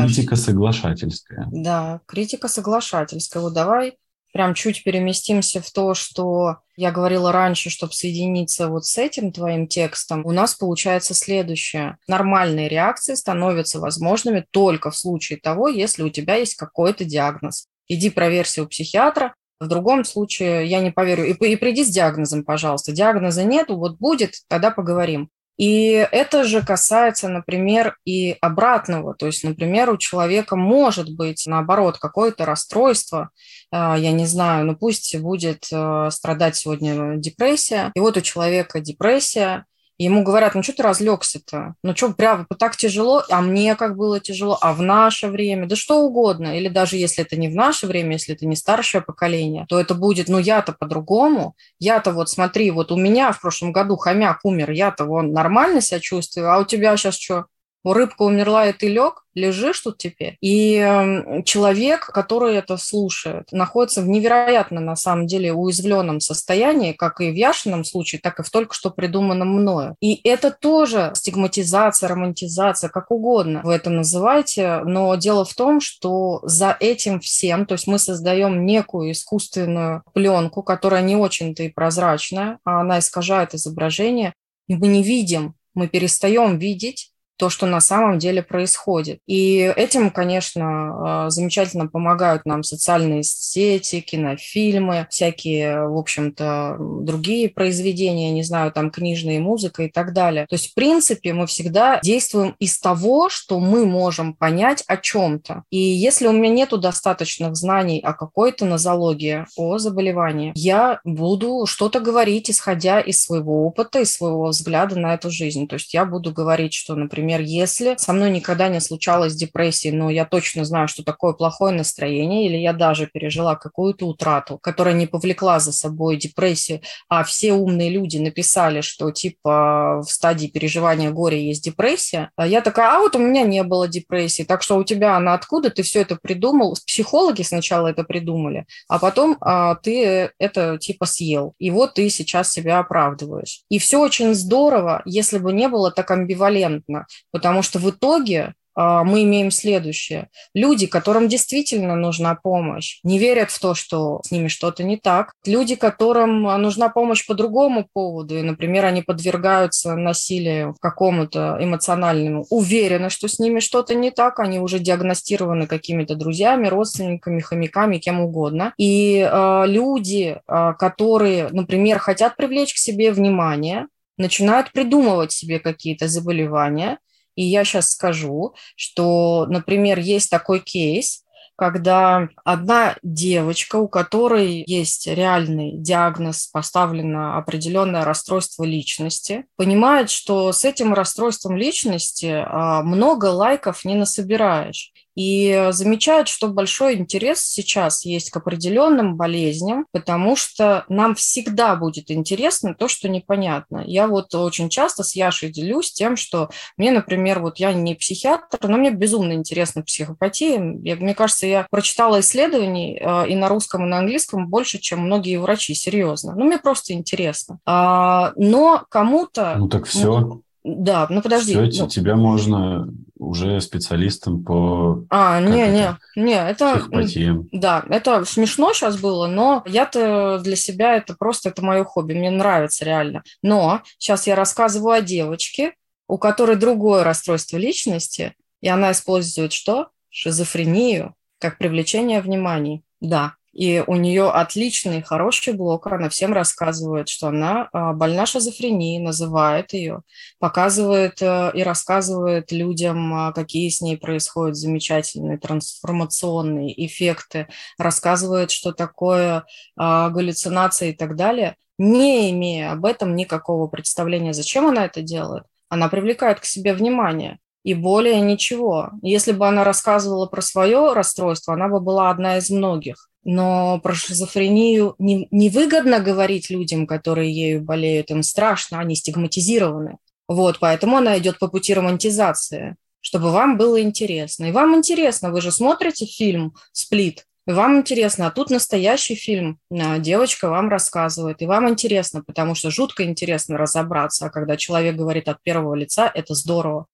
Критика соглашательская. Да, критика соглашательская. Вот давай прям чуть переместимся в то, что я говорила раньше, чтобы соединиться вот с этим твоим текстом, у нас получается следующее. Нормальные реакции становятся возможными только в случае того, если у тебя есть какой-то диагноз. Иди проверься у психиатра, в другом случае я не поверю. И, и приди с диагнозом, пожалуйста. Диагноза нету, вот будет, тогда поговорим. И это же касается, например, и обратного. То есть, например, у человека может быть, наоборот, какое-то расстройство, а, я не знаю, ну пусть будет э, страдать сегодня депрессия. И вот у человека депрессия, ему говорят, ну что ты разлегся-то? Ну что, прям так тяжело? А мне как было тяжело? А в наше время? Да что угодно. Или даже если это не в наше время, если это не старшее поколение, то это будет, ну я-то по-другому. Я-то вот смотри, вот у меня в прошлом году хомяк умер, я-то вон нормально себя чувствую, а у тебя сейчас что? Рыбка умерла, и ты лег, лежишь тут теперь. И эм, человек, который это слушает, находится в невероятно, на самом деле, уязвленном состоянии, как и в Яшином случае, так и в только что придуманном мною. И это тоже стигматизация, романтизация, как угодно вы это называете, но дело в том, что за этим всем, то есть мы создаем некую искусственную пленку, которая не очень-то и прозрачная, а она искажает изображение, и мы не видим, мы перестаем видеть то, что на самом деле происходит. И этим, конечно, а, замечательно помогают нам социальные сети, кинофильмы, всякие, в общем-то, другие произведения, не знаю, там книжные, музыка и так далее. То есть, в принципе, мы всегда действуем из того, что мы можем понять о чем-то. И если у меня нету достаточных знаний о какой-то нозологии, о заболевании, я буду что-то говорить, исходя из своего опыта, из своего взгляда на эту жизнь. То есть я буду говорить, что, например, например, если со мной никогда не случалось депрессии, но я точно знаю, что такое плохое настроение, или я даже пережила какую-то утрату, которая не повлекла за собой депрессию, а все умные люди написали, что типа в стадии переживания горя есть депрессия, а я такая, а вот у меня не было депрессии, так что у тебя она откуда, ты все это придумал? Психологи сначала это придумали, а потом а, ты это типа съел, и вот ты сейчас себя оправдываешь. И все очень здорово, если бы не было так амбивалентно. Потому что в итоге а, мы имеем следующее. Люди, которым действительно нужна помощь, не верят в то, что с ними что-то не так. Люди, которым нужна помощь по другому поводу, и, например, они подвергаются насилию какому-то эмоциональному, уверены, что с ними что-то не так, они уже диагностированы какими-то друзьями, родственниками, хомяками, кем угодно. И э, люди, э, которые, например, хотят привлечь к себе внимание, начинают придумывать себе какие-то заболевания, и я сейчас скажу, что, например, есть такой кейс, когда одна девочка, у которой есть реальный диагноз, поставлено определенное расстройство личности, понимает, что с этим расстройством личности а, много лайков не насобираешь и замечают, что большой интерес сейчас есть к определенным болезням, потому что нам всегда будет интересно то, что непонятно. Я вот очень часто с Яшей делюсь тем, что мне, например, вот я не психиатр, но мне безумно интересна психопатия. Я, мне кажется, я прочитала исследований э, и на русском, и на английском больше, чем многие врачи, серьезно. Ну, мне просто интересно. А, но кому-то... Ну, так все. Да, ну подожди. Все, ну... тебя можно уже специалистом по... А, не, не, не, это... Психопатиям. Да, это смешно сейчас было, но я-то для себя это просто, это мое хобби, мне нравится реально. Но сейчас я рассказываю о девочке, у которой другое расстройство личности, и она использует что? Шизофрению как привлечение внимания. Да, и у нее отличный, хороший блог. Она всем рассказывает, что она а, больна шизофренией, называет ее, показывает э, и рассказывает людям, а, какие с ней происходят замечательные трансформационные эффекты, рассказывает, что такое а, галлюцинации и так далее, не имея об этом никакого представления, зачем она это делает. Она привлекает к себе внимание и более ничего. Если бы она рассказывала про свое расстройство, она бы была одна из многих. Но про шизофрению не, невыгодно говорить людям, которые ею болеют, им страшно, они стигматизированы. Вот, поэтому она идет по пути романтизации, чтобы вам было интересно. И вам интересно, вы же смотрите фильм «Сплит», вам интересно, а тут настоящий фильм, а, девочка вам рассказывает, и вам интересно, потому что жутко интересно разобраться, а когда человек говорит от первого лица, это здорово.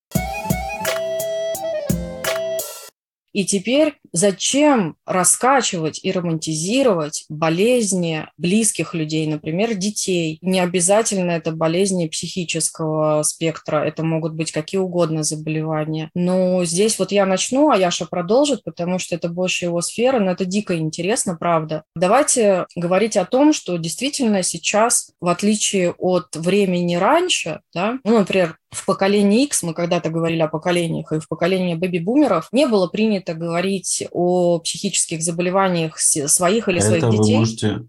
И теперь Зачем раскачивать и романтизировать болезни близких людей, например, детей? Не обязательно это болезни психического спектра, это могут быть какие угодно заболевания. Но здесь вот я начну, а Яша продолжит, потому что это больше его сфера, но это дико интересно, правда. Давайте говорить о том, что действительно сейчас, в отличие от времени раньше, да, ну, например, в поколении X, мы когда-то говорили о поколениях, и в поколении бэби-бумеров не было принято говорить о психических заболеваниях своих или своих Это детей. Вы можете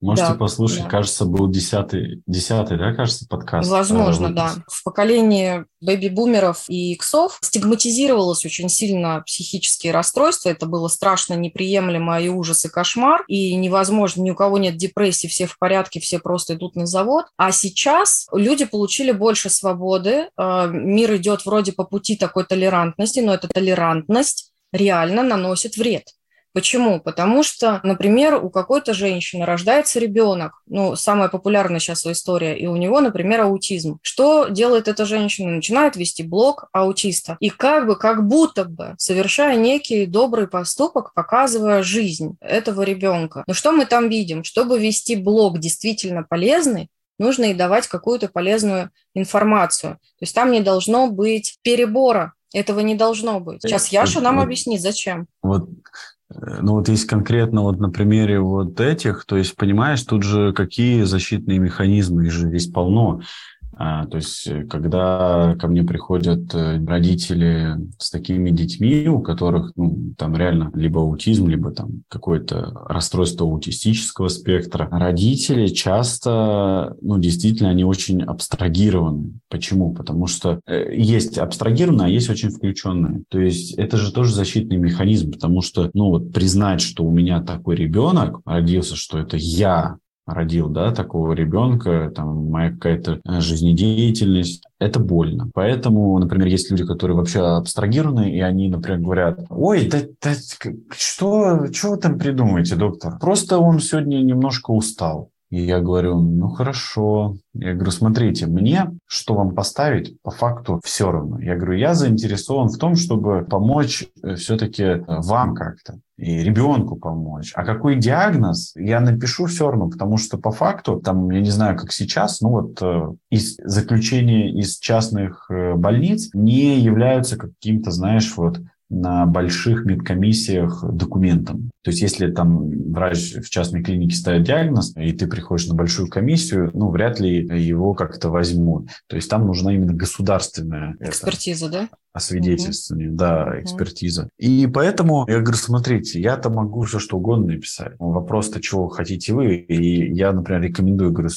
Можете Да, послушать, да. кажется, был десятый, десятый, да, кажется, подкаст? Возможно, э, да. выпуск. В поколении бэби-бумеров и иксов стигматизировалось очень сильно психические расстройства. Это было страшно неприемлемо и ужас, и кошмар. И невозможно, ни у кого нет депрессии, все в порядке, все просто идут на завод. А сейчас люди получили больше свободы. э, Мир идет вроде по пути такой толерантности, но эта толерантность реально наносит вред. Почему? Потому что, например, у какой-то женщины рождается ребенок, ну, самая популярная сейчас история, и у него, например, аутизм. Что делает эта женщина? Начинает вести блог аутиста. И как бы, как будто бы, совершая некий добрый поступок, показывая жизнь этого ребенка. Но что мы там видим? Чтобы вести блог действительно полезный, нужно и давать какую-то полезную информацию. То есть там не должно быть перебора. Этого не должно быть. Сейчас Яша нам объяснит, зачем. Вот, ну вот есть конкретно вот на примере вот этих, то есть понимаешь, тут же какие защитные механизмы, их же здесь полно. А, то есть, э, когда ко мне приходят э, родители с такими детьми, у которых ну, там реально либо аутизм, либо там какое-то расстройство аутистического спектра, родители часто, ну, действительно, они очень абстрагированы. Почему? Потому что э, есть абстрагированные, а есть очень включенные. То есть, это же тоже защитный механизм, потому что, ну, вот признать, что у меня такой ребенок родился, что это я родил, да, такого ребенка, там, моя какая-то э, жизнедеятельность, это больно. Поэтому, например, есть люди, которые вообще абстрагированы, и они, например, говорят, ой, да, да, что, что вы там придумаете, доктор? Просто он сегодня немножко устал. И я говорю, ну хорошо. Я говорю, смотрите, мне что вам поставить, по факту все равно. Я говорю, я заинтересован в том, чтобы помочь все-таки вам как-то и ребенку помочь. А какой диагноз, я напишу все равно, потому что по факту, там, я не знаю, как сейчас, ну вот э, из заключения из частных э, больниц не являются каким-то, знаешь, вот на больших медкомиссиях документом. То есть, если там врач в частной клинике ставит диагноз, и ты приходишь на большую комиссию, ну, вряд ли его как-то возьмут. То есть, там нужна именно государственная это, Экспертиза, да? освидетельствование, да, экспертиза. И поэтому я говорю, смотрите, я-то могу все что угодно написать. Вопрос-то, чего хотите вы? И я, например, рекомендую, говорю,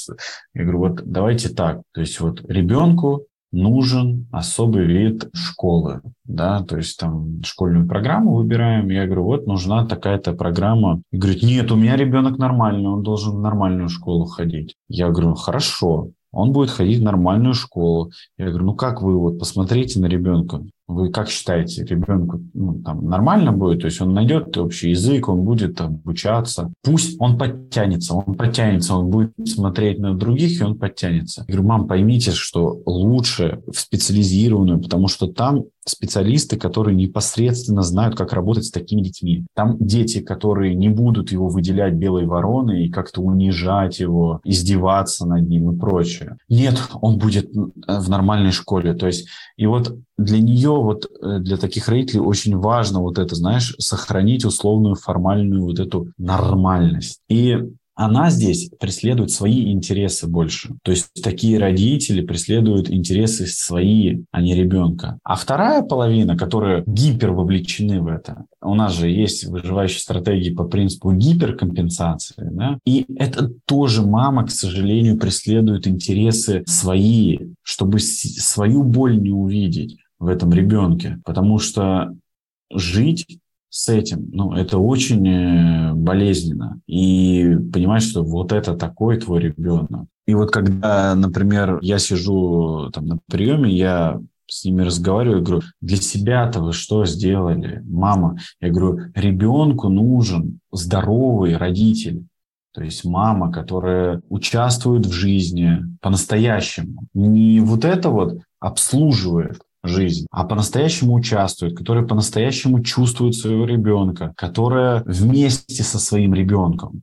я говорю, вот давайте так. То есть вот ребенку нужен особый вид школы, да, то есть там школьную программу выбираем, я говорю, вот нужна такая-то программа. И говорит, нет, у меня ребенок нормальный, он должен в нормальную школу ходить. Я говорю, хорошо, он будет ходить в нормальную школу. Я говорю, ну как вы, вот посмотрите на ребенка. Вы как считаете, ребенку ну, там, нормально будет? То есть он найдет общий язык, он будет обучаться. Пусть он подтянется, он подтянется, он будет смотреть на других, и он подтянется. Я говорю, мам, поймите, что лучше в специализированную, потому что там специалисты, которые непосредственно знают, как работать с такими детьми. Там дети, которые не будут его выделять белой вороной и как-то унижать его, издеваться над ним и прочее. Нет, он будет в нормальной школе. То есть, и вот для нее, вот э, для таких родителей очень важно вот это, знаешь, сохранить условную формальную вот эту нормальность. И она здесь преследует свои интересы больше. То есть такие родители преследуют интересы свои, а не ребенка. А вторая половина, которая гипер вовлечены в это, у нас же есть выживающие стратегии по принципу гиперкомпенсации, да? и это тоже мама, к сожалению, преследует интересы свои, чтобы свою боль не увидеть в этом ребенке, потому что жить с этим, ну, это очень э, болезненно. И понимать, что вот это такой твой ребенок. И вот когда, например, я сижу там на приеме, я с ними разговариваю, я говорю, для себя-то вы что сделали, мама? Я говорю, ребенку нужен здоровый родитель. То есть мама, которая участвует в жизни по-настоящему. Не вот это вот обслуживает, жизнь, а по-настоящему участвует, которая по-настоящему чувствует своего ребенка, которая вместе со своим ребенком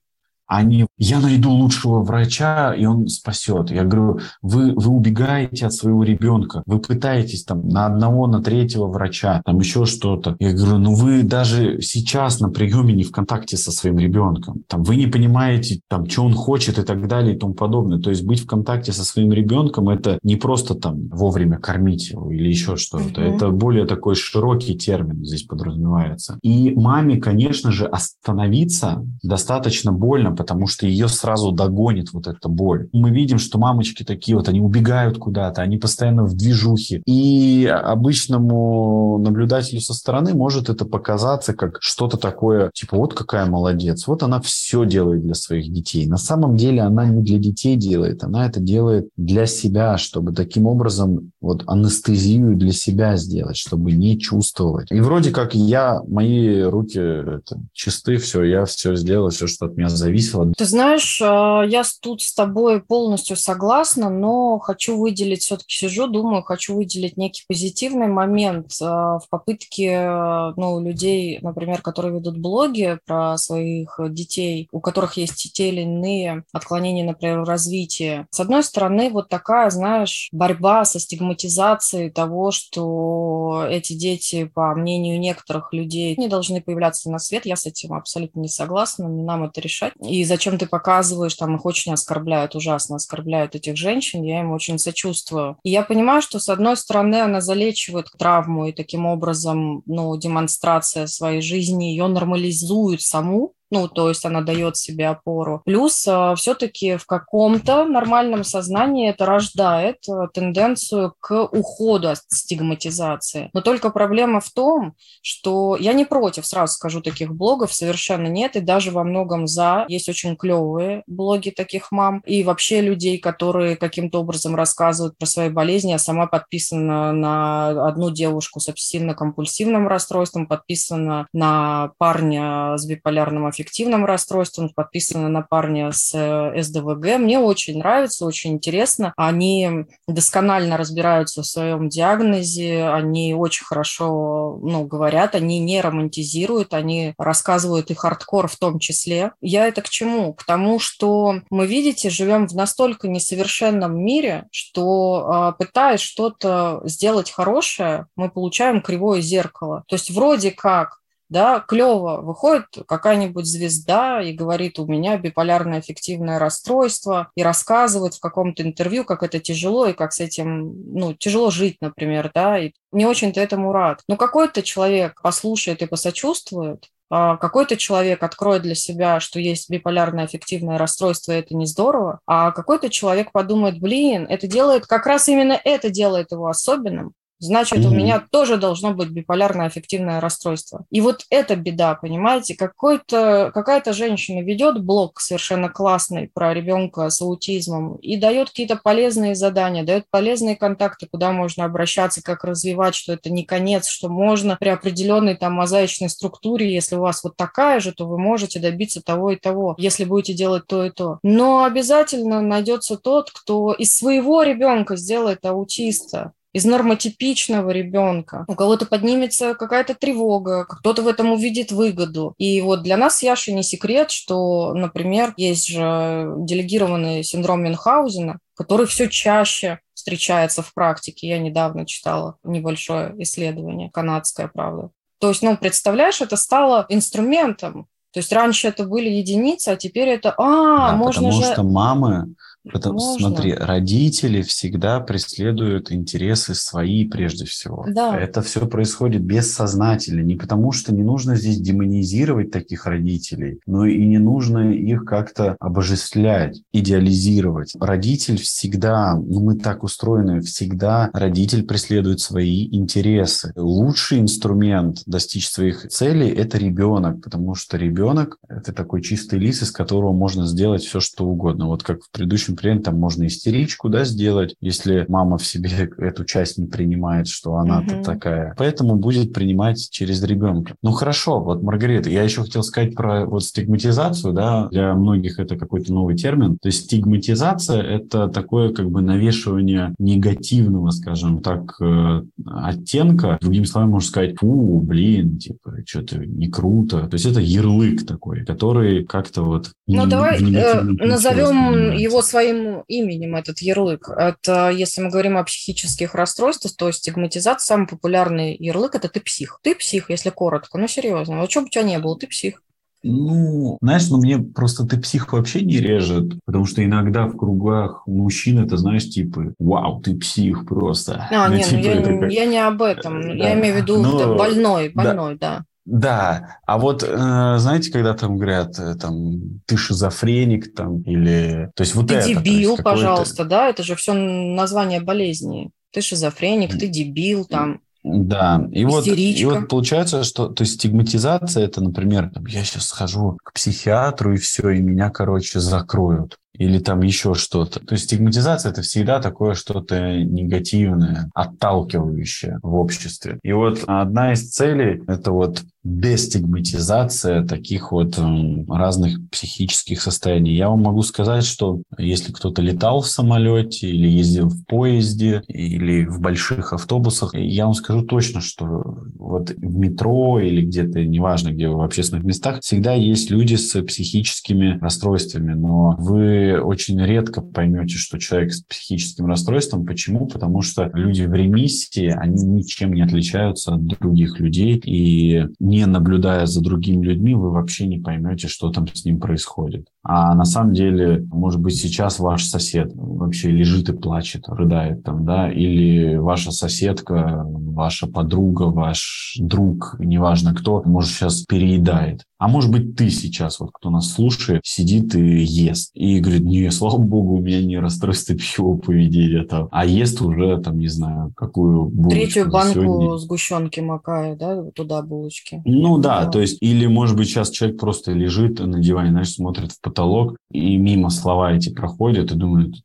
они, я найду лучшего врача, и он спасет. Я говорю, вы, вы убегаете от своего ребенка, вы пытаетесь там на одного, на третьего врача, там еще что-то. Я говорю, ну вы даже сейчас на приеме не в контакте со своим ребенком. Там вы не понимаете, там, что он хочет и так далее и тому подобное. То есть быть в контакте со своим ребенком – это не просто там вовремя кормить его или еще что-то. Mm-hmm. Это более такой широкий термин здесь подразумевается. И маме, конечно же, остановиться достаточно больно, потому что ее сразу догонит вот эта боль. Мы видим, что мамочки такие вот, они убегают куда-то, они постоянно в движухе. И обычному наблюдателю со стороны может это показаться как что-то такое, типа, вот какая молодец, вот она все делает для своих детей. На самом деле она не для детей делает, она это делает для себя, чтобы таким образом вот анестезию для себя сделать, чтобы не чувствовать. И вроде как я, мои руки это, чисты, все, я все сделал, все, что от меня зависит, зависело. Ты знаешь, а, я тут с тобой полностью согласна, но хочу выделить, все-таки сижу, думаю, хочу выделить некий позитивный момент а, в попытке ну, людей, например, которые ведут блоги про своих детей, у которых есть те или иные отклонения, например, в развитии. С одной стороны, вот такая, знаешь, борьба со стигматизацией того, что эти дети, по мнению некоторых людей, не должны появляться на свет. Я с этим абсолютно не согласна, не нам это решать. И зачем ты показываешь, там их очень оскорбляют, ужасно оскорбляют этих женщин, я им очень сочувствую. И я понимаю, что, с одной стороны, она залечивает травму, и таким образом, ну, демонстрация своей жизни ее нормализует саму, ну, то есть она дает себе опору. Плюс э, все-таки в каком-то нормальном сознании это рождает э, тенденцию к уходу от стигматизации. Но только проблема в том, что я не против, сразу скажу, таких блогов совершенно нет, и даже во многом за. Есть очень клевые блоги таких мам, и вообще людей, которые каким-то образом рассказывают про свои болезни. Я сама подписана на одну девушку с обсессивно-компульсивным расстройством, подписана на парня с биполярным аффективным аффективном расстройстве, он подписан на парня с э, СДВГ. Мне очень нравится, очень интересно. Они досконально разбираются в своем диагнозе, они очень хорошо ну, говорят, они не романтизируют, они рассказывают и хардкор в том числе. Я это к чему? К тому, что мы, видите, живем в настолько несовершенном мире, что а, пытаясь что-то сделать хорошее, мы получаем кривое зеркало. То есть вроде как да, клево, выходит какая-нибудь звезда и говорит, у меня биполярное аффективное расстройство, и рассказывает в каком-то интервью, как это тяжело, и как с этим, ну, тяжело жить, например, да, и не очень-то этому рад. Но какой-то человек послушает и посочувствует, а какой-то человек откроет для себя, что есть биполярное аффективное расстройство, и это не здорово, а какой-то человек подумает, блин, это делает, как раз именно это делает его особенным, Значит, mm-hmm. у меня тоже должно быть биполярное аффективное расстройство. И вот эта беда, понимаете, какой-то, какая-то женщина ведет блог совершенно классный про ребенка с аутизмом и дает какие-то полезные задания, дает полезные контакты, куда можно обращаться, как развивать, что это не конец, что можно при определенной там мозаичной структуре, если у вас вот такая же, то вы можете добиться того и того, если будете делать то и то. Но обязательно найдется тот, кто из своего ребенка сделает аутиста, из нормотипичного ребенка. У кого-то поднимется какая-то тревога, кто-то в этом увидит выгоду. И вот для нас, Яши, не секрет, что, например, есть же делегированный синдром Мюнхгаузена, который все чаще встречается в практике. Я недавно читала небольшое исследование, канадское, правда. То есть, ну, представляешь, это стало инструментом. То есть раньше это были единицы, а теперь это, а, да, можно потому же... что мамы Потому, Можно. смотри, родители всегда преследуют интересы свои прежде всего. Да. Это все происходит бессознательно. Не потому, что не нужно здесь демонизировать таких родителей, но и не нужно их как-то обожествлять, идеализировать. Родитель всегда, ну мы так устроены, всегда родитель преследует свои интересы. Лучший инструмент достичь своих целей – это ребенок, потому что ребенок – это такой чистый лист, из которого можно сделать все, что угодно. Вот как в предыдущем очень приятно, там можно истеричку, да, сделать, если мама в себе [LAUGHS] эту часть не принимает, что она-то угу. такая. Поэтому будет принимать через ребенка. Ну хорошо, вот, Маргарита, я еще хотел сказать про вот стигматизацию, да, для многих это какой-то новый термин. То есть стигматизация – это такое как бы навешивание негативного, скажем так, э, оттенка. Другими словами, можно сказать, фу, блин, типа, что-то не круто. То есть это ярлык такой, который как-то вот... Ну, давай э, назовем его своим именем, этот ярлык. Это, если мы говорим о психических расстройствах, то стигматизация, самый популярный ярлык – это ты псих. Ты псих, если коротко. Ну, серьезно. Вот что бы у тебя не было, ты псих. Ну, знаешь, ну мне просто ты псих вообще не режет, потому что иногда в кругах мужчин это, знаешь, типа, вау, ты псих просто. А, ну, нет, ну, типа, ну, я, как... я не об этом. Да. Я имею в виду Но... больной, больной, да. да. Да, а вот э, знаете, когда там говорят, э, там, ты шизофреник, там, или... То есть вот ты это. дебил, пожалуйста, да, это же все название болезни. Ты шизофреник, ты дебил, там. Да, и вот, и вот получается, что то есть стигматизация это, например, я сейчас схожу к психиатру и все, и меня, короче, закроют или там еще что-то. То есть стигматизация – это всегда такое что-то негативное, отталкивающее в обществе. И вот одна из целей – это вот дестигматизация таких вот разных психических состояний. Я вам могу сказать, что если кто-то летал в самолете или ездил в поезде или в больших автобусах, я вам скажу точно, что вот в метро или где-то, неважно где, в общественных местах, всегда есть люди с психическими расстройствами, но вы очень редко поймете, что человек с психическим расстройством. Почему? Потому что люди в ремиссии, они ничем не отличаются от других людей и не наблюдая за другими людьми, вы вообще не поймете, что там с ним происходит. А на самом деле, может быть, сейчас ваш сосед вообще лежит и плачет, рыдает там, да, или ваша соседка, ваша подруга, ваш друг, неважно кто, может, сейчас переедает. А может быть, ты сейчас, вот кто нас слушает, сидит и ест. И говорит, не, слава богу, у меня не расстройство пищевого поведения там. А ест уже, там, не знаю, какую булочку Третью банку сегодня. сгущенки макая, да, туда булочки. Ну да, да, то есть, или, может быть, сейчас человек просто лежит на диване, знаешь, смотрит в потолок, и мимо слова эти проходят и думает,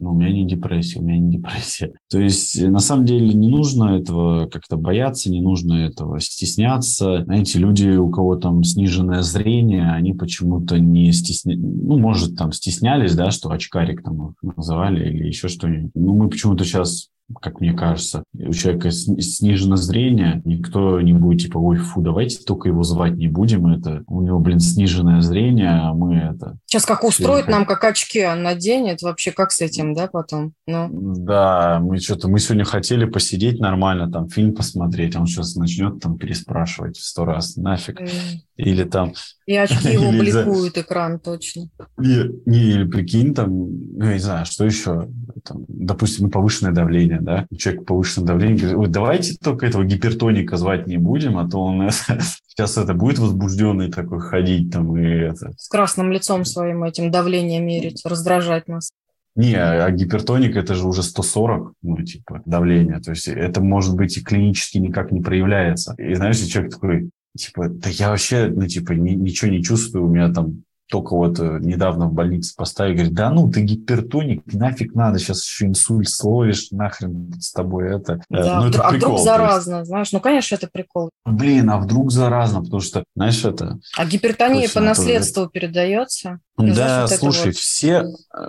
ну, у меня не депрессия, у меня не депрессия. [LAUGHS] То есть, на самом деле, не нужно этого как-то бояться, не нужно этого стесняться. Знаете, люди, у кого там сниженное зрение, они почему-то не стесня... Ну, может, там стеснялись, да, что очкарик там называли или еще что-нибудь. Ну, мы почему-то сейчас как мне кажется. У человека снижено зрение, никто не будет типа, ой, фу, давайте только его звать не будем, это у него, блин, сниженное зрение, а мы это... Сейчас как устроит нам, как очки он наденет, вообще как с этим, да, потом? Ну. Да, мы что-то, мы сегодня хотели посидеть нормально, там, фильм посмотреть, а он сейчас начнет там переспрашивать в сто раз, нафиг. Mm. Или там... И очки [LAUGHS] его бликуют экран, точно. Не, или прикинь, там, ну, я не знаю, что еще, там, допустим, ну, повышенное давление, да, человек повышенное давление говорит, ой, давайте только этого гипертоника звать не будем, а то он [LAUGHS] сейчас это будет возбужденный такой ходить там и это. С красным лицом своим этим давление мерить, раздражать нас. Не, а гипертоник это же уже 140, ну, типа, давление. То есть это, может быть, и клинически никак не проявляется. И знаешь, человек такой, типа, да я вообще, ну, типа, ни, ничего не чувствую, у меня там только вот э, недавно в больнице поставили, говорит, да ну, ты гипертоник, нафиг надо, сейчас еще инсульт словишь, нахрен с тобой это. Э, да, ну, это а прикол, вдруг заразно, есть... знаешь, ну, конечно, это прикол. Блин, а вдруг заразно, потому что, знаешь, это... А гипертония по наследству тоже... передается? Да, слушай, вот... все,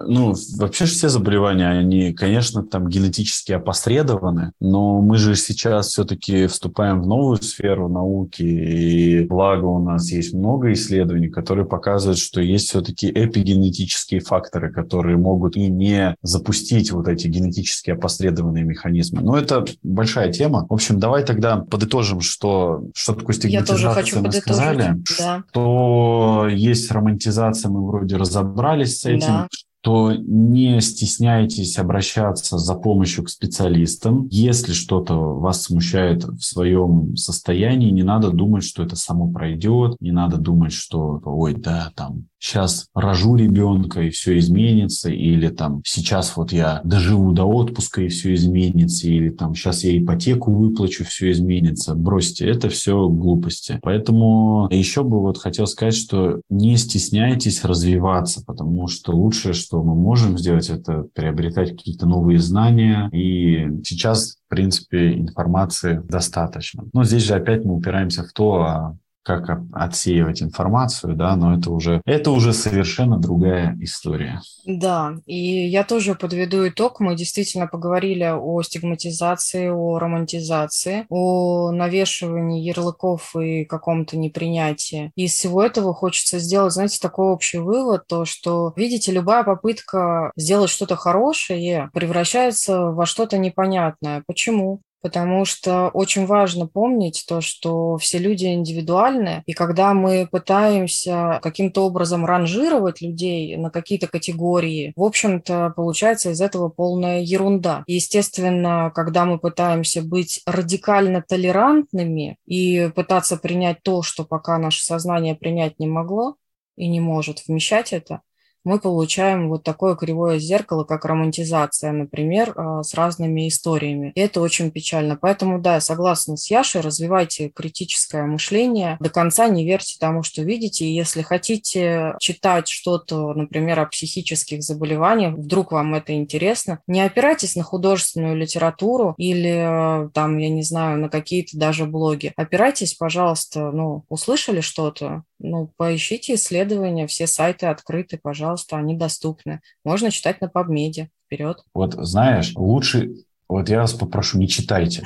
ну, вообще все заболевания, они, конечно, там генетически опосредованы, но мы же сейчас все-таки вступаем в новую сферу науки, и благо у нас есть много исследований, которые показывают, что есть все-таки эпигенетические факторы, которые могут и не запустить вот эти генетически опосредованные механизмы. Но это большая тема. В общем, давай тогда подытожим, что, что такое стигматизация, Я тоже хочу мы сказали, да. что есть романтизация, мы вроде разобрались с этим. Да то не стесняйтесь обращаться за помощью к специалистам. Если что-то вас смущает в своем состоянии, не надо думать, что это само пройдет, не надо думать, что ой, да, там сейчас рожу ребенка и все изменится, или там сейчас вот я доживу до отпуска и все изменится, или там сейчас я ипотеку выплачу, все изменится. Бросьте, это все глупости. Поэтому еще бы вот хотел сказать, что не стесняйтесь развиваться, потому что лучшее, что мы можем сделать, это приобретать какие-то новые знания. И сейчас, в принципе, информации достаточно. Но здесь же опять мы упираемся в то, а как отсеивать информацию, да, но это уже, это уже совершенно другая история. Да, и я тоже подведу итог. Мы действительно поговорили о стигматизации, о романтизации, о навешивании ярлыков и каком-то непринятии. И из всего этого хочется сделать, знаете, такой общий вывод, то, что, видите, любая попытка сделать что-то хорошее превращается во что-то непонятное. Почему? Потому что очень важно помнить то, что все люди индивидуальны, и когда мы пытаемся каким-то образом ранжировать людей на какие-то категории, в общем-то, получается из этого полная ерунда. И, естественно, когда мы пытаемся быть радикально толерантными и пытаться принять то, что пока наше сознание принять не могло и не может вмещать это, мы получаем вот такое кривое зеркало, как романтизация, например, а, с разными историями. И это очень печально. Поэтому, да, согласна с Яшей, развивайте критическое мышление, до конца не верьте тому, что видите. И если хотите читать что-то, например, о психических заболеваниях, вдруг вам это интересно, не опирайтесь на художественную литературу или, там, я не знаю, на какие-то даже блоги. Опирайтесь, пожалуйста, ну, услышали что-то, ну, поищите исследования, все сайты открыты, пожалуйста, они доступны. Можно читать на PubMed. Вперед. Вот знаешь, лучше вот я вас попрошу, не читайте.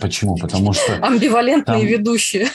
Почему? Потому что... Амбивалентные там... ведущие.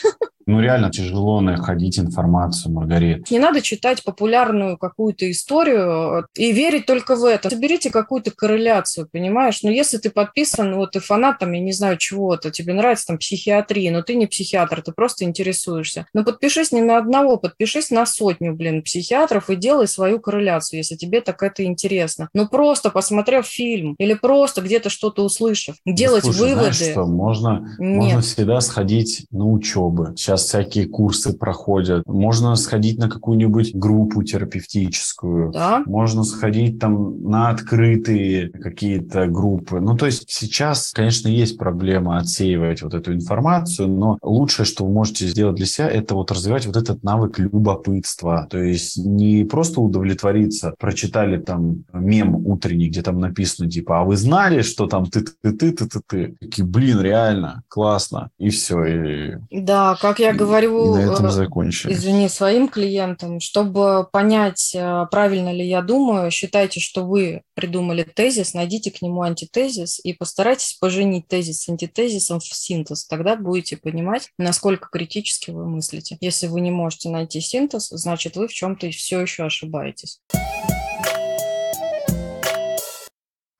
Ну, реально тяжело находить информацию, Маргарит. Не надо читать популярную какую-то историю и верить только в это. Соберите какую-то корреляцию, понимаешь? Ну, если ты подписан, вот ты фанат, там, я не знаю, чего-то, тебе нравится там психиатрия, но ты не психиатр, ты просто интересуешься. Ну, подпишись не на одного, подпишись на сотню, блин, психиатров и делай свою корреляцию, если тебе так это интересно. Ну, просто посмотрев фильм или просто где-то что-то услышав, делать Слушай, выводы. Знаешь что, можно, можно всегда сходить на учебы. Сейчас сейчас всякие курсы проходят. Можно сходить на какую-нибудь группу терапевтическую. Да. Можно сходить там на открытые какие-то группы. Ну, то есть сейчас, конечно, есть проблема отсеивать вот эту информацию, но лучшее, что вы можете сделать для себя, это вот развивать вот этот навык любопытства. То есть не просто удовлетвориться, прочитали там мем утренний, где там написано типа, а вы знали, что там ты-ты-ты-ты-ты-ты? Такие, блин, реально, классно. И все. И... Да, как я я говорю, и на этом э, извини, своим клиентам, чтобы понять, э, правильно ли я думаю, считайте, что вы придумали тезис, найдите к нему антитезис и постарайтесь поженить тезис с антитезисом в синтез. Тогда будете понимать, насколько критически вы мыслите. Если вы не можете найти синтез, значит, вы в чем-то все еще ошибаетесь.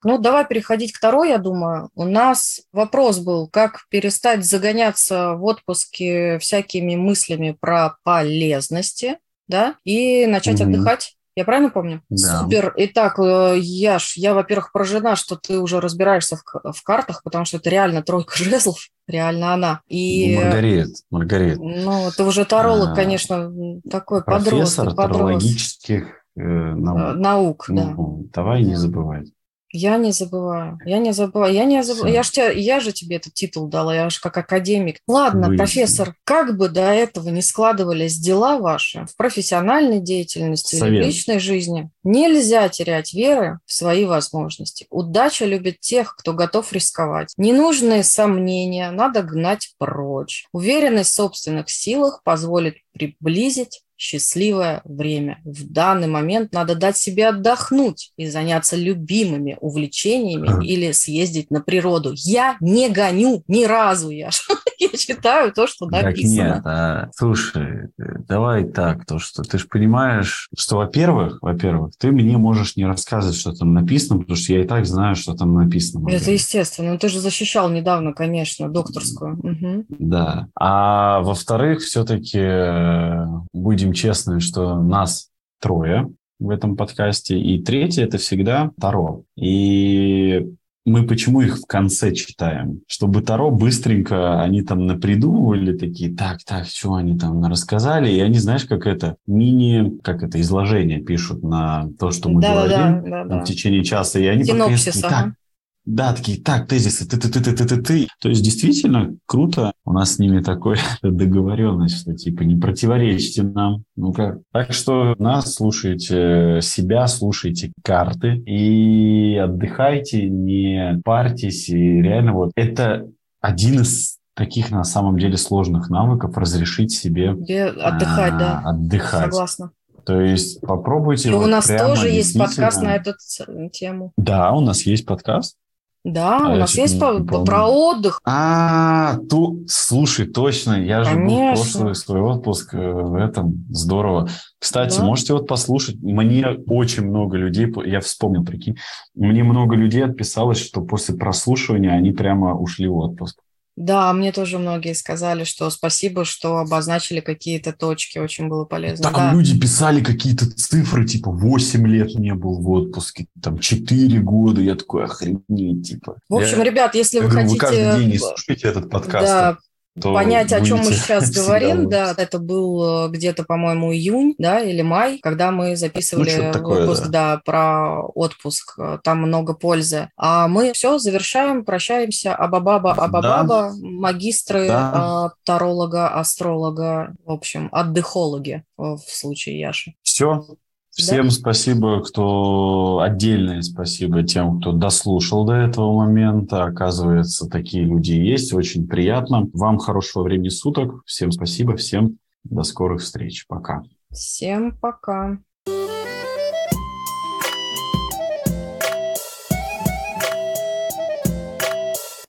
Ну, давай переходить к второй, я думаю. У нас вопрос был, как перестать загоняться в отпуске всякими мыслями про полезности, да, и начать угу. отдыхать. Я правильно помню? Да. Супер. Итак, э, Яш, я, во-первых, поражена, что ты уже разбираешься в, в картах, потому что это реально тройка жезлов, [LAUGHS] реально она. И, Маргарет, Маргарет. Ну, ты уже таролог, а, конечно, такой профессор подросток. Профессор тарологических э, наук. Э, наук, да. Ну, давай не забывать. Я не забываю. Я не забываю. Я не забываю. Я, ж тебя, я же тебе этот титул дала, я же как академик. Ладно, Вы... профессор, как бы до этого не складывались дела ваши в профессиональной деятельности Совет. в личной жизни, нельзя терять веры в свои возможности. Удача любит тех, кто готов рисковать. Ненужные сомнения надо гнать прочь. Уверенность в собственных силах позволит приблизить счастливое время. В данный момент надо дать себе отдохнуть и заняться любимыми увлечениями или съездить на природу. Я не гоню ни разу, я, читаю то, что написано. Так нет, а, слушай, давай так, то, что ты же понимаешь, что, во-первых, во-первых, ты мне можешь не рассказывать, что там написано, потому что я и так знаю, что там написано. Это естественно. Ты же защищал недавно, конечно, докторскую. Угу. Да. А во-вторых, все-таки э, будем будем честны, что нас трое в этом подкасте. И третье – это всегда Таро. И мы почему их в конце читаем? Чтобы Таро быстренько они там напридумывали такие, так, так, что они там рассказали, и они, знаешь, как это, мини, как это, изложение пишут на то, что мы да, говорим да, да, да, в течение часа, и они Синопсис, пока так, да, такие, так, тезисы, ты, ты, ты, ты, ты, ты, ты. То есть действительно круто. У нас с ними такой [LAUGHS] договоренность, что типа не противоречите нам. Ну как? Так что нас слушайте, себя слушайте карты и отдыхайте, не парьтесь. И реально вот это один из таких на самом деле сложных навыков разрешить себе отдыхать, а, да. Отдыхать. Согласна. То есть попробуйте. И вот у нас тоже есть подкаст на эту тему. Да, у нас есть подкаст. Да, а у нас есть по, про отдых. А, ту, слушай, точно, я же был в прошлый свой отпуск э, в этом, здорово. Кстати, да. можете вот послушать, мне очень много людей, я вспомнил, прикинь, мне много людей отписалось, что после прослушивания они прямо ушли в отпуск. Да, мне тоже многие сказали, что спасибо, что обозначили какие-то точки, очень было полезно. Там да. люди писали какие-то цифры, типа 8 лет не был в отпуске, там 4 года, я такой, охренеть, типа. В общем, я, ребят, если вы хотите... Вы каждый день не слушаете этот подкаст. Да, то понять, о чем мы сейчас [LAUGHS] говорим, да, это был э, где-то, по-моему, июнь, да, или май, когда мы записывали ну, такое, выпуск, да. да, про отпуск, э, там много пользы. А мы все завершаем, прощаемся, абабаба, абабаба, да. магистры, да. Э, таролога, астролога, в общем, отдыхологи в случае Яши. Все, Всем да? спасибо, кто отдельное спасибо тем, кто дослушал до этого момента. Оказывается, такие люди есть. Очень приятно. Вам хорошего времени суток. Всем спасибо. Всем до скорых встреч. Пока. Всем пока.